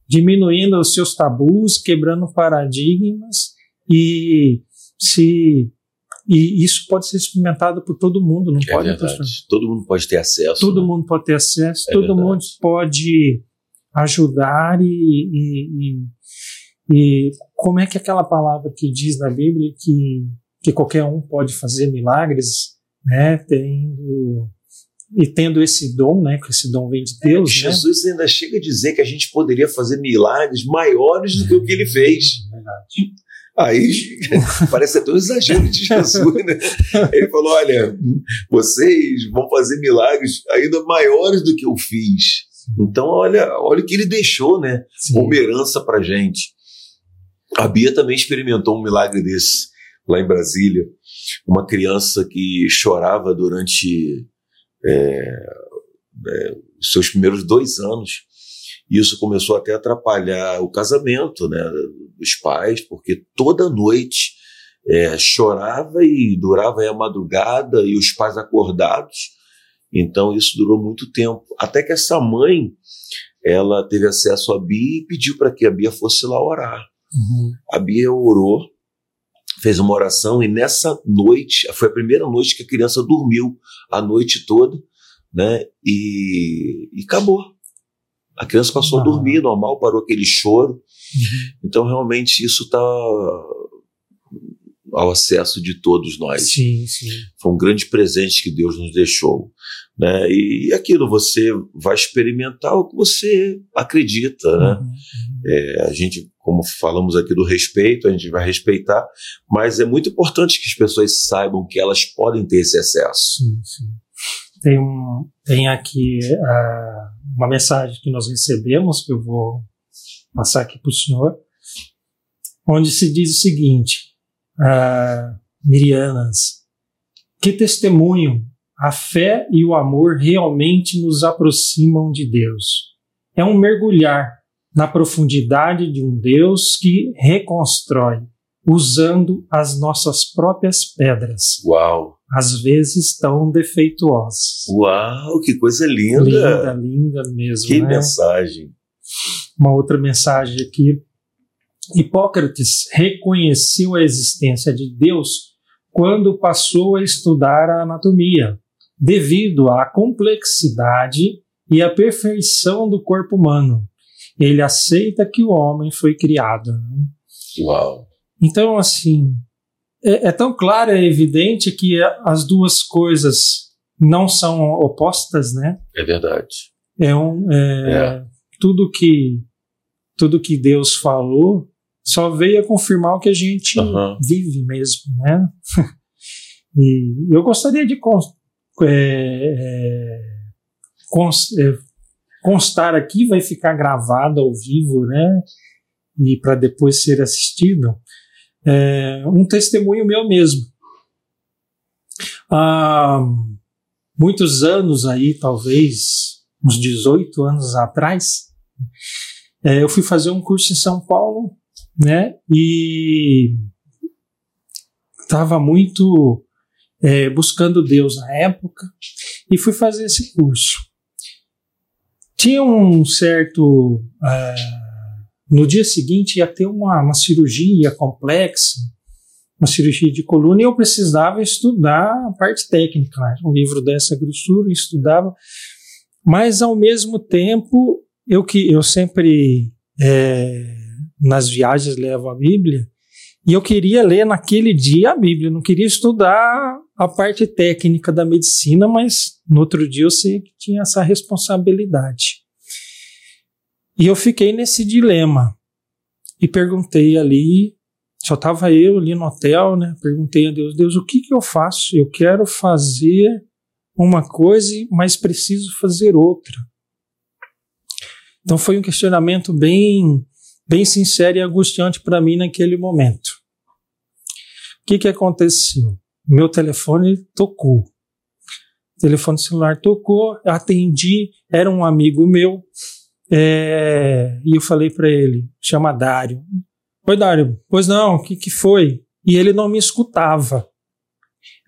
diminuindo os seus tabus, quebrando paradigmas e se e isso pode ser experimentado por todo mundo, não é pode? Todo mundo pode ter acesso. Todo né? mundo pode ter acesso, é todo verdade. mundo pode ajudar e, e, e, e, como é que aquela palavra que diz na Bíblia que, que qualquer um pode fazer milagres, né? Tendo e tendo esse dom, né, que esse dom vem de é, Deus. É, Jesus né? ainda chega a dizer que a gente poderia fazer milagres maiores do que o que ele fez. É verdade. Aí parece até um exagero de Jesus, né? Ele falou: olha, vocês vão fazer milagres ainda maiores do que eu fiz. Então, olha, olha o que ele deixou, né? Sim. Como herança pra gente. A Bia também experimentou um milagre desse lá em Brasília. Uma criança que chorava durante é, é, os seus primeiros dois anos isso começou até a atrapalhar o casamento né, dos pais, porque toda noite é, chorava e durava a madrugada e os pais acordados. Então isso durou muito tempo. Até que essa mãe ela teve acesso a Bia e pediu para que a Bia fosse lá orar. Uhum. A Bia orou, fez uma oração e nessa noite, foi a primeira noite que a criança dormiu a noite toda, né? E, e acabou. A criança passou Ah. a dormir normal, parou aquele choro. Uhum. Então, realmente, isso está ao acesso de todos nós. Sim, sim. Foi um grande presente que Deus nos deixou. Né? E aquilo, você vai experimentar o que você acredita. Né? Uhum. É, a gente, como falamos aqui do respeito, a gente vai respeitar, mas é muito importante que as pessoas saibam que elas podem ter esse acesso. Sim, sim. Tem, um, tem aqui ah, uma mensagem que nós recebemos, que eu vou passar aqui para o senhor, onde se diz o seguinte: Mirianas, que testemunho a fé e o amor realmente nos aproximam de Deus. É um mergulhar na profundidade de um Deus que reconstrói, usando as nossas próprias pedras Uau! Às vezes tão defeituosas. Uau, que coisa linda! Linda, linda mesmo. que né? mensagem! Uma outra mensagem aqui. Hipócrates reconheceu a existência de Deus quando passou a estudar a anatomia, devido à complexidade e à perfeição do corpo humano. Ele aceita que o homem foi criado. né? Uau! Então, assim, é, é tão claro, é evidente que as duas coisas não são opostas, né? É verdade. É um, é, tudo que tudo que Deus falou só veio a confirmar o que a gente vive mesmo, né? e eu gostaria de é, é, é, constar aqui, vai ficar gravado ao vivo, né? E para depois ser assistido, é, um testemunho meu mesmo. Há muitos anos aí, talvez uns 18 anos atrás, é, eu fui fazer um curso em São Paulo, né? E estava muito é, buscando Deus na época e fui fazer esse curso. Tinha um certo. ah, no dia seguinte ia ter uma, uma cirurgia complexa, uma cirurgia de coluna, e eu precisava estudar a parte técnica. Né? Um livro dessa grossura, estudava, mas ao mesmo tempo, eu que eu sempre é, nas viagens levo a Bíblia, e eu queria ler naquele dia a Bíblia, não queria estudar a parte técnica da medicina, mas no outro dia eu sei que tinha essa responsabilidade. E eu fiquei nesse dilema. E perguntei ali, só estava eu ali no hotel, né? Perguntei a Deus, Deus, o que, que eu faço? Eu quero fazer uma coisa, mas preciso fazer outra. Então foi um questionamento bem, bem sincero e angustiante para mim naquele momento. O que, que aconteceu? Meu telefone tocou. O telefone celular tocou, atendi, era um amigo meu, é, e eu falei para ele, chama Dário. Oi, Dário. Pois não, o que, que foi? E ele não me escutava.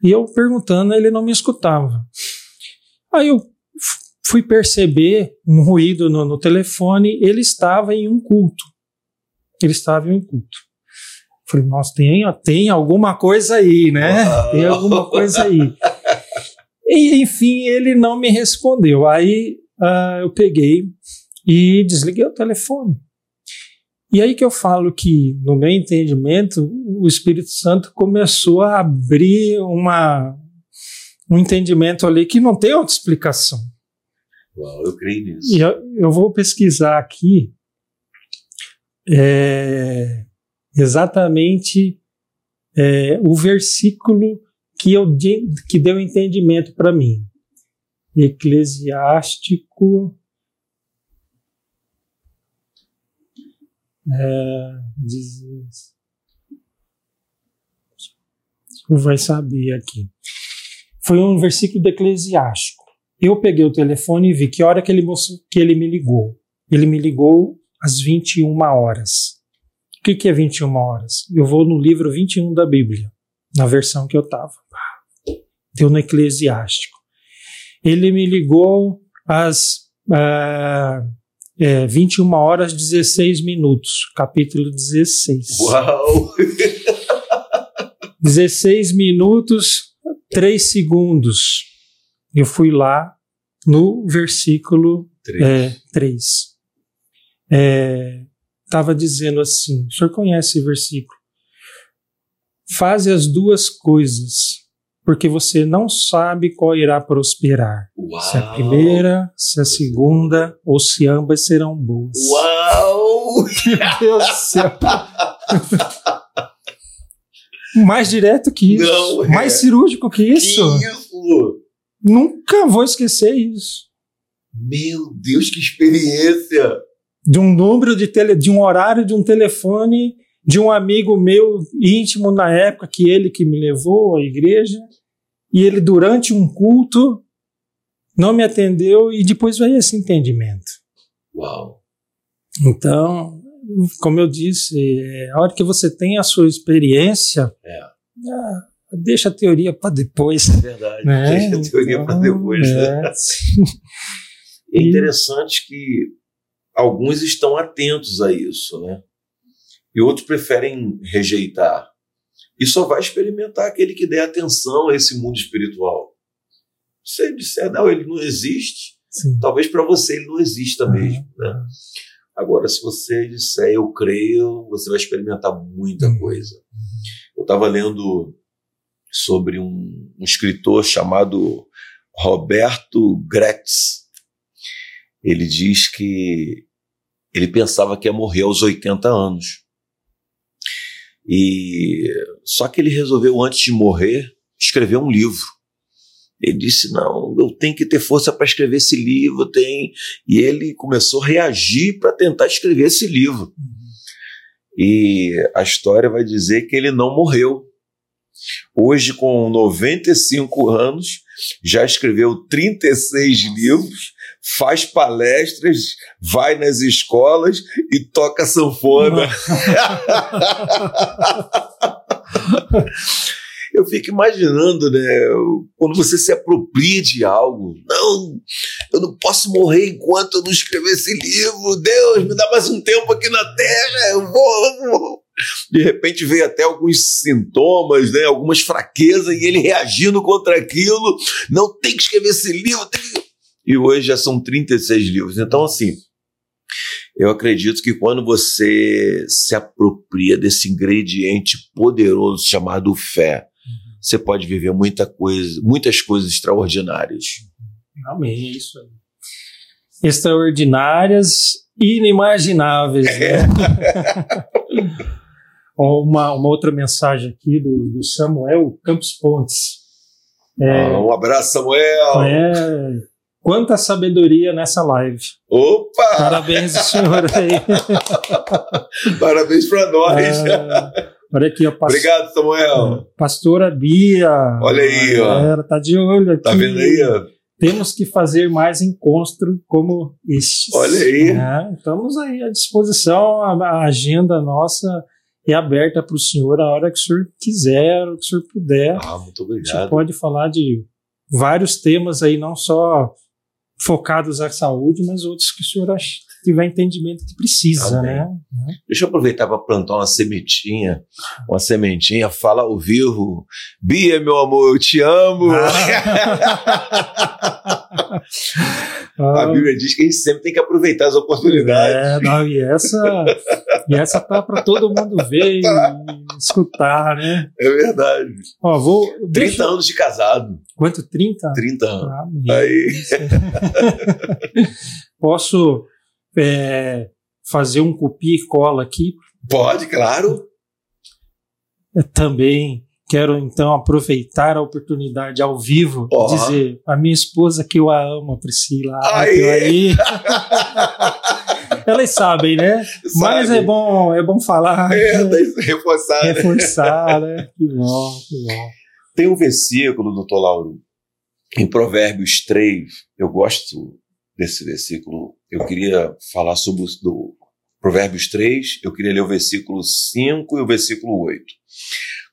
E eu perguntando, ele não me escutava. Aí eu fui perceber um ruído no, no telefone, ele estava em um culto. Ele estava em um culto. Falei, nossa, tem, tem alguma coisa aí, né? Tem alguma coisa aí. E, enfim, ele não me respondeu. Aí ah, eu peguei e desliguei o telefone. E aí que eu falo que, no meu entendimento, o Espírito Santo começou a abrir uma, um entendimento ali que não tem outra explicação. Uau, eu creio nisso. E eu, eu vou pesquisar aqui é, exatamente é, o versículo que, eu, que deu entendimento para mim. Eclesiástico. É, vai saber aqui. Foi um versículo do Eclesiástico. Eu peguei o telefone e vi que hora que ele, que ele me ligou. Ele me ligou às 21 horas. O que, que é 21 horas? Eu vou no livro 21 da Bíblia, na versão que eu estava. Deu no Eclesiástico. Ele me ligou às ah, é, 21 horas 16 minutos, capítulo 16. Uau! 16 minutos, 3 segundos. Eu fui lá no versículo Três. é, 3. estava é, dizendo assim: o senhor conhece esse versículo? Faze as duas coisas, porque você não sabe qual irá prosperar. Uau. Se a primeira, se a segunda, ou se ambas serão boas. Uau! Meu Deus do céu! Mais direto que isso. Não, é. Mais cirúrgico que isso. Que isso? Nunca vou esquecer isso. Meu Deus, que experiência! De um número de tele, de um horário de um telefone de um amigo meu íntimo na época que ele que me levou à igreja e ele durante um culto não me atendeu e depois veio esse entendimento. Uau. Então, como eu disse, é, a hora que você tem a sua experiência, é. ah, deixa a teoria para depois. É verdade, né? deixa a teoria então, para depois. É, né? é interessante que alguns estão atentos a isso, né? E outros preferem rejeitar. E só vai experimentar aquele que der atenção a esse mundo espiritual. Se você disser, não, ele não existe, Sim. talvez para você ele não exista uhum. mesmo. Né? Agora, se você disser eu creio, você vai experimentar muita uhum. coisa. Eu estava lendo sobre um, um, escritor chamado Roberto Gretz. Ele diz que ele pensava que ia morrer aos 80 anos. E só que ele resolveu antes de morrer escrever um livro. Ele disse: Não, eu tenho que ter força para escrever esse livro. Tem. E ele começou a reagir para tentar escrever esse livro. E a história vai dizer que ele não morreu. Hoje, com 95 anos, já escreveu 36 livros, faz palestras, vai nas escolas e toca sanfona. eu fico imaginando, né? Quando você se apropria de algo. Não, eu não posso morrer enquanto eu não escrever esse livro. Deus, me dá mais um tempo aqui na Terra. Eu vou, eu vou. De repente veio até alguns sintomas, né? Algumas fraquezas e ele reagindo contra aquilo. Não tem que escrever esse livro. Que... E hoje já são 36 livros. Então, assim, eu acredito que quando você se apropria desse ingrediente poderoso chamado fé, você pode viver muita coisa, muitas coisas extraordinárias. Amém, isso aí. Extraordinárias e inimagináveis. Né? uma, uma outra mensagem aqui do, do Samuel Campos Pontes. É, ah, um abraço, Samuel! É, quanta sabedoria nessa live. Opa! Parabéns, senhor aí. Parabéns para nós. É, Olha aqui, ó. Pasto... Obrigado, Samuel. É, pastora Bia. Olha aí, ó. Ela tá de olho aqui. Tá vendo aí, ó? Temos que fazer mais encontros como este. Olha aí. É, estamos aí à disposição. A, a agenda nossa é aberta para o senhor a hora que o senhor quiser, hora que o senhor puder. Ah, muito obrigado. A gente pode falar de vários temas aí, não só focados à saúde, mas outros que o senhor acha tiver entendimento que precisa, Amém. né? Deixa eu aproveitar para plantar uma sementinha, uma sementinha, fala ao vivo. Bia, meu amor, eu te amo. Ah. a Bíblia diz que a gente sempre tem que aproveitar as oportunidades. É, não, e essa, e essa tá para todo mundo ver e escutar, né? É verdade. Ó, vou, 30 deixa... anos de casado. Quanto? 30? 30 anos. Ah, Aí. Posso é, fazer um copia e cola aqui? Pode, claro. Eu também quero então aproveitar a oportunidade ao vivo oh. dizer a minha esposa que eu a amo, Priscila. Aí. Elas sabem, né? Sabe. Mas é bom, é bom falar. É, reforçar. Reforçar, né? Que bom, que bom. Tem um versículo, doutor Lauro, em Provérbios 3, eu gosto desse versículo. Eu queria falar sobre o Provérbios 3, eu queria ler o versículo 5 e o versículo 8.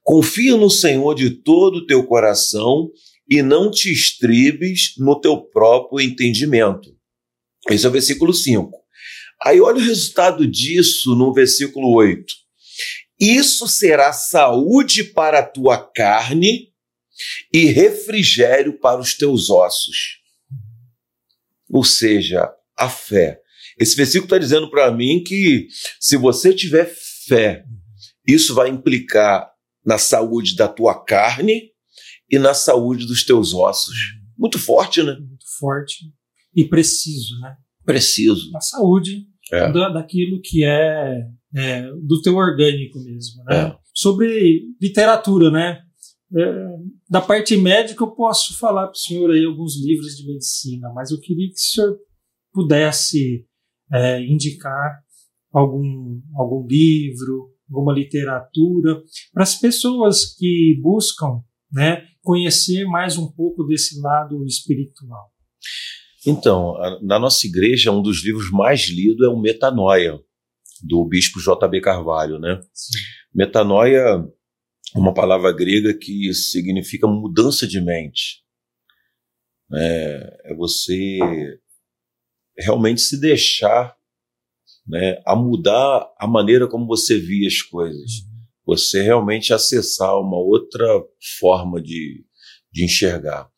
Confia no Senhor de todo o teu coração e não te estribes no teu próprio entendimento. Esse é o versículo 5. Aí olha o resultado disso no versículo 8. Isso será saúde para a tua carne e refrigério para os teus ossos. Ou seja, a fé Esse versículo está dizendo para mim que se você tiver fé, isso vai implicar na saúde da tua carne e na saúde dos teus ossos. Muito forte, né? Muito forte e preciso, né? Preciso. Na saúde É. da, daquilo que é, é, do teu orgânico mesmo, né? É. Sobre literatura, né? Da parte médica eu posso falar para o senhor aí alguns livros de medicina, mas eu queria que o senhor pudesse é, indicar algum, algum livro, alguma literatura para as pessoas que buscam, né, conhecer mais um pouco desse lado espiritual. Então, a- na nossa igreja, um dos livros mais lidos é o Metanoia, do bispo J.B. Carvalho, né? Metanoia, uma palavra grega que significa mudança de mente. É, é você realmente se deixar né, a mudar a maneira como você via as coisas. Você realmente acessar uma outra forma de, de enxergar.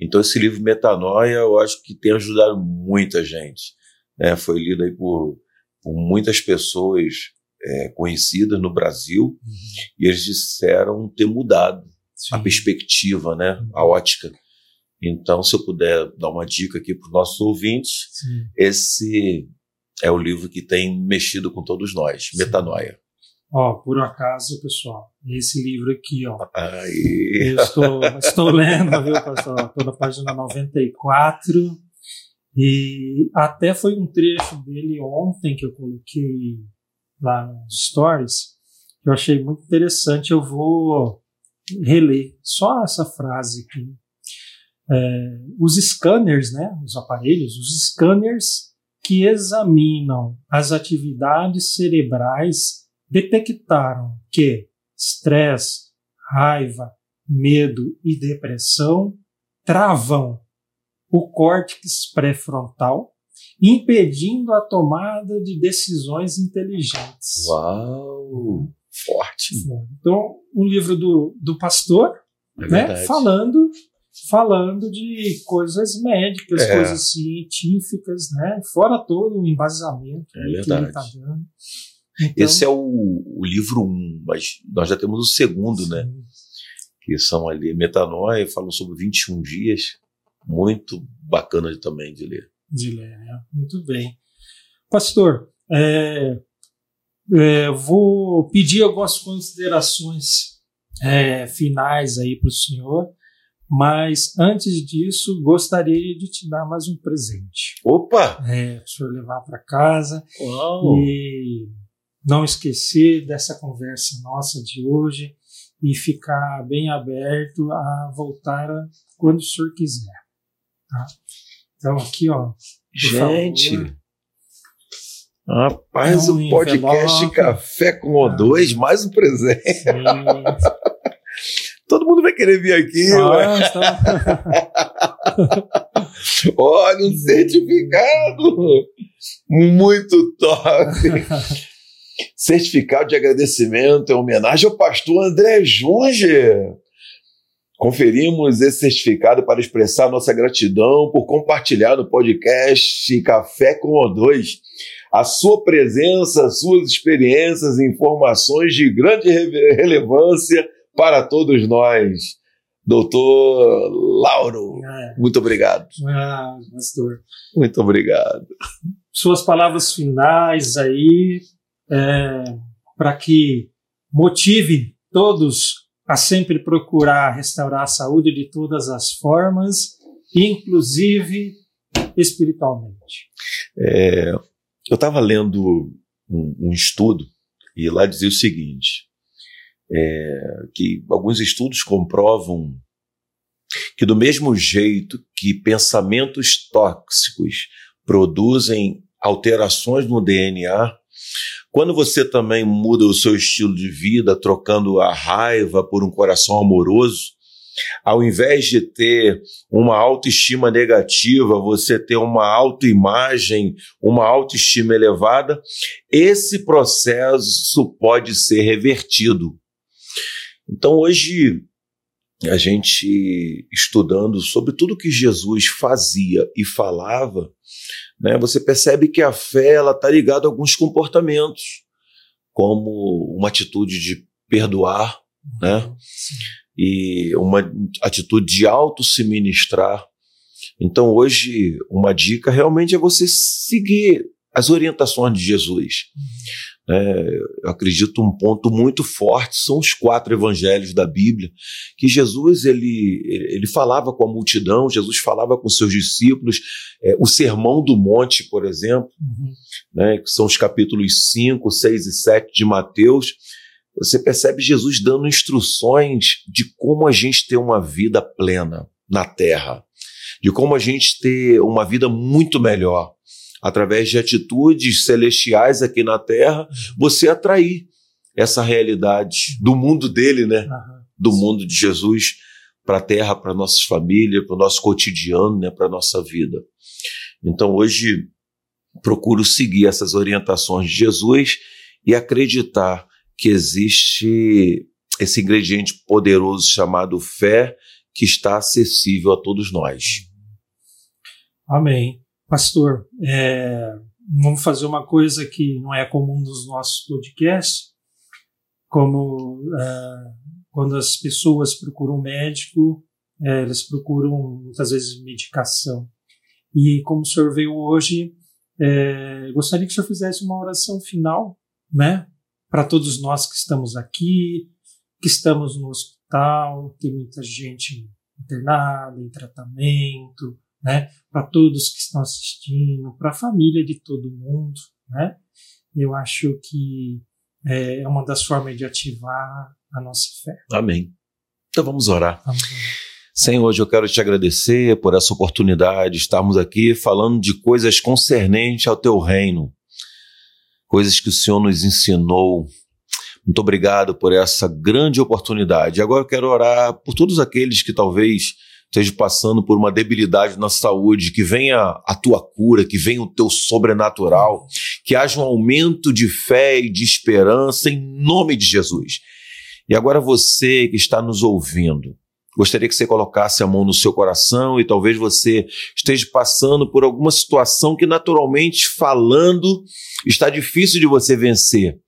Então, esse livro Metanoia, eu acho que tem ajudado muita gente. né? Foi lido aí por, por muitas pessoas é, conhecidas no Brasil e eles disseram ter mudado a Sim. perspectiva, né? a ótica. Então, se eu puder dar uma dica aqui para os nossos ouvintes, Sim. esse é o livro que tem mexido com todos nós, Sim. Metanoia. Ó, por acaso, pessoal, esse livro aqui, ó, Aí, eu estou, estou lendo, viu, pastor? Estou na página 94 e até foi um trecho dele ontem que eu coloquei lá nos stories que eu achei muito interessante. Eu vou reler só essa frase aqui. É, os scanners, né, os aparelhos, os scanners que examinam as atividades cerebrais detectaram que estresse, raiva, medo e depressão travam o córtex pré-frontal, impedindo a tomada de decisões inteligentes. uau, forte. Então, um livro do, do pastor, É né, falando falando de coisas médicas, É. coisas científicas, né, fora todo o embasamento É que ele está dando. Então, Esse é o, o livro 1, um, mas nós já temos o segundo, né? sim. Que são ali Metanoia, falam sobre 21 dias. Muito bacana também de ler. De ler, né? Muito bem. Pastor, é, é, vou pedir algumas considerações é, finais aí para o senhor, mas antes disso, gostaria de te dar mais um presente. Opa! É, para o senhor levar para casa Uau! e não esquecer dessa conversa nossa de hoje e ficar bem aberto a voltar quando o senhor quiser. Tá? Então, aqui, ó. Gente! favor. Rapaz, É um o podcast envelope. Café com O2, mais um presente. Todo mundo vai querer vir aqui. Ah, então- Olha, um certificado! Muito top! certificado de agradecimento em homenagem ao pastor André Junge. Conferimos esse certificado para expressar nossa gratidão por compartilhar no podcast Café com O2 a sua presença, suas experiências e informações de grande relevância para todos nós. Doutor Lauro, É, muito obrigado. ah, pastor. Muito obrigado. Suas palavras finais aí, para que motive todos a sempre procurar restaurar a saúde de todas as formas, inclusive espiritualmente. É, eu estava lendo um, um estudo e lá dizia o seguinte: é, que alguns estudos comprovam que do mesmo jeito que pensamentos tóxicos produzem alterações no DNA, quando você também muda o seu estilo de vida, trocando a raiva por um coração amoroso, ao invés de ter uma autoestima negativa, você ter uma autoimagem, uma autoestima elevada, esse processo pode ser revertido. Então, hoje, a gente estudando sobre tudo que Jesus fazia e falava, né, você percebe que a fé ela está ligada a alguns comportamentos, como uma atitude de perdoar, né? E uma atitude de auto se ministrar. Então hoje uma dica realmente é você seguir as orientações de Jesus. É, eu acredito um ponto muito forte são os quatro evangelhos da Bíblia, que Jesus ele, ele falava com a multidão, Jesus falava com seus discípulos, é, o Sermão do Monte, por exemplo, uhum. né, que são os capítulos 5, 6 e 7 de Mateus, você percebe Jesus dando instruções de como a gente ter uma vida plena na terra, de como a gente ter uma vida muito melhor através de atitudes celestiais aqui na Terra, você atrair essa realidade do mundo dele, né? Do mundo de Jesus para a Terra, para nossas famílias, para o nosso cotidiano, né? Para a nossa vida. Então hoje procuro seguir essas orientações de Jesus e acreditar que existe esse ingrediente poderoso chamado fé que está acessível a todos nós. Amém. Pastor, é, vamos fazer uma coisa que não é comum nos nossos podcasts, como é, quando as pessoas procuram um médico, é, eles procuram muitas vezes medicação. E como o senhor veio hoje, é, gostaria que o senhor fizesse uma oração final, né, para todos nós que estamos aqui, que estamos no hospital, tem muita gente internada, em tratamento, né? Para todos que estão assistindo, para a família de todo mundo, né? Eu acho que é, é uma das formas de ativar a nossa fé. Amém. Então vamos orar. Vamos orar. Senhor, hoje eu quero te agradecer por essa oportunidade de estarmos aqui falando de coisas concernentes ao teu reino, coisas que o Senhor nos ensinou. Muito obrigado por essa grande oportunidade. Agora eu quero orar por todos aqueles que talvez esteja passando por uma debilidade na saúde, que venha a tua cura, que venha o teu sobrenatural, que haja um aumento de fé e de esperança em nome de Jesus. E agora você que está nos ouvindo, gostaria que você colocasse a mão no seu coração e talvez você esteja passando por alguma situação que naturalmente falando está difícil de você vencer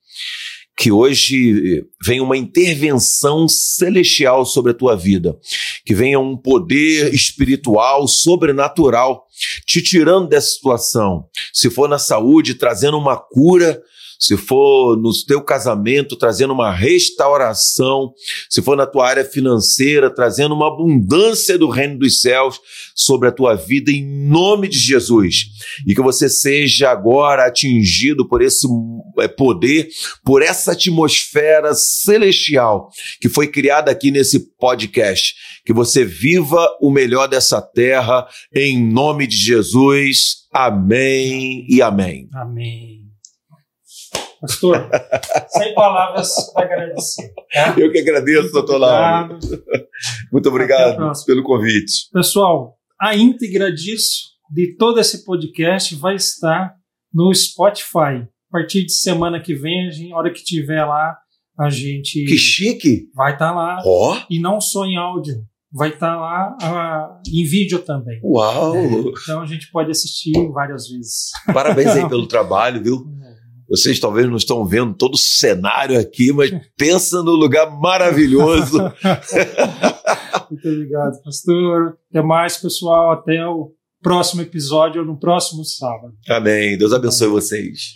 que hoje venha uma intervenção celestial sobre a tua vida, que venha um poder espiritual, sobrenatural, te tirando dessa situação. Se for na saúde, trazendo uma cura, se for no teu casamento, trazendo uma restauração, se for na tua área financeira, trazendo uma abundância do reino dos céus sobre a tua vida, em nome de Jesus. E que você seja agora atingido por esse é, poder, por essa atmosfera celestial que foi criada aqui nesse podcast. Que você viva o melhor dessa terra, em nome de Jesus. Amém e amém. Amém. Pastor, sem palavras para agradecer. Tá? Eu que agradeço, Muito doutor Lauro. Muito obrigado pelo convite. Pessoal, a íntegra disso, de todo esse podcast, vai estar no Spotify. A partir de semana que vem, a gente, hora que tiver lá, a gente. Que chique! Vai estar tá lá. Oh. E não só em áudio. Vai estar tá lá em vídeo também. Uau! É, então a gente pode assistir várias vezes. Parabéns aí pelo trabalho, viu? Vocês talvez não estão vendo todo o cenário aqui, mas pensa no lugar maravilhoso. Muito obrigado, pastor. Até mais, pessoal. Até o próximo episódio, no próximo sábado. Amém. Deus abençoe Amém. vocês.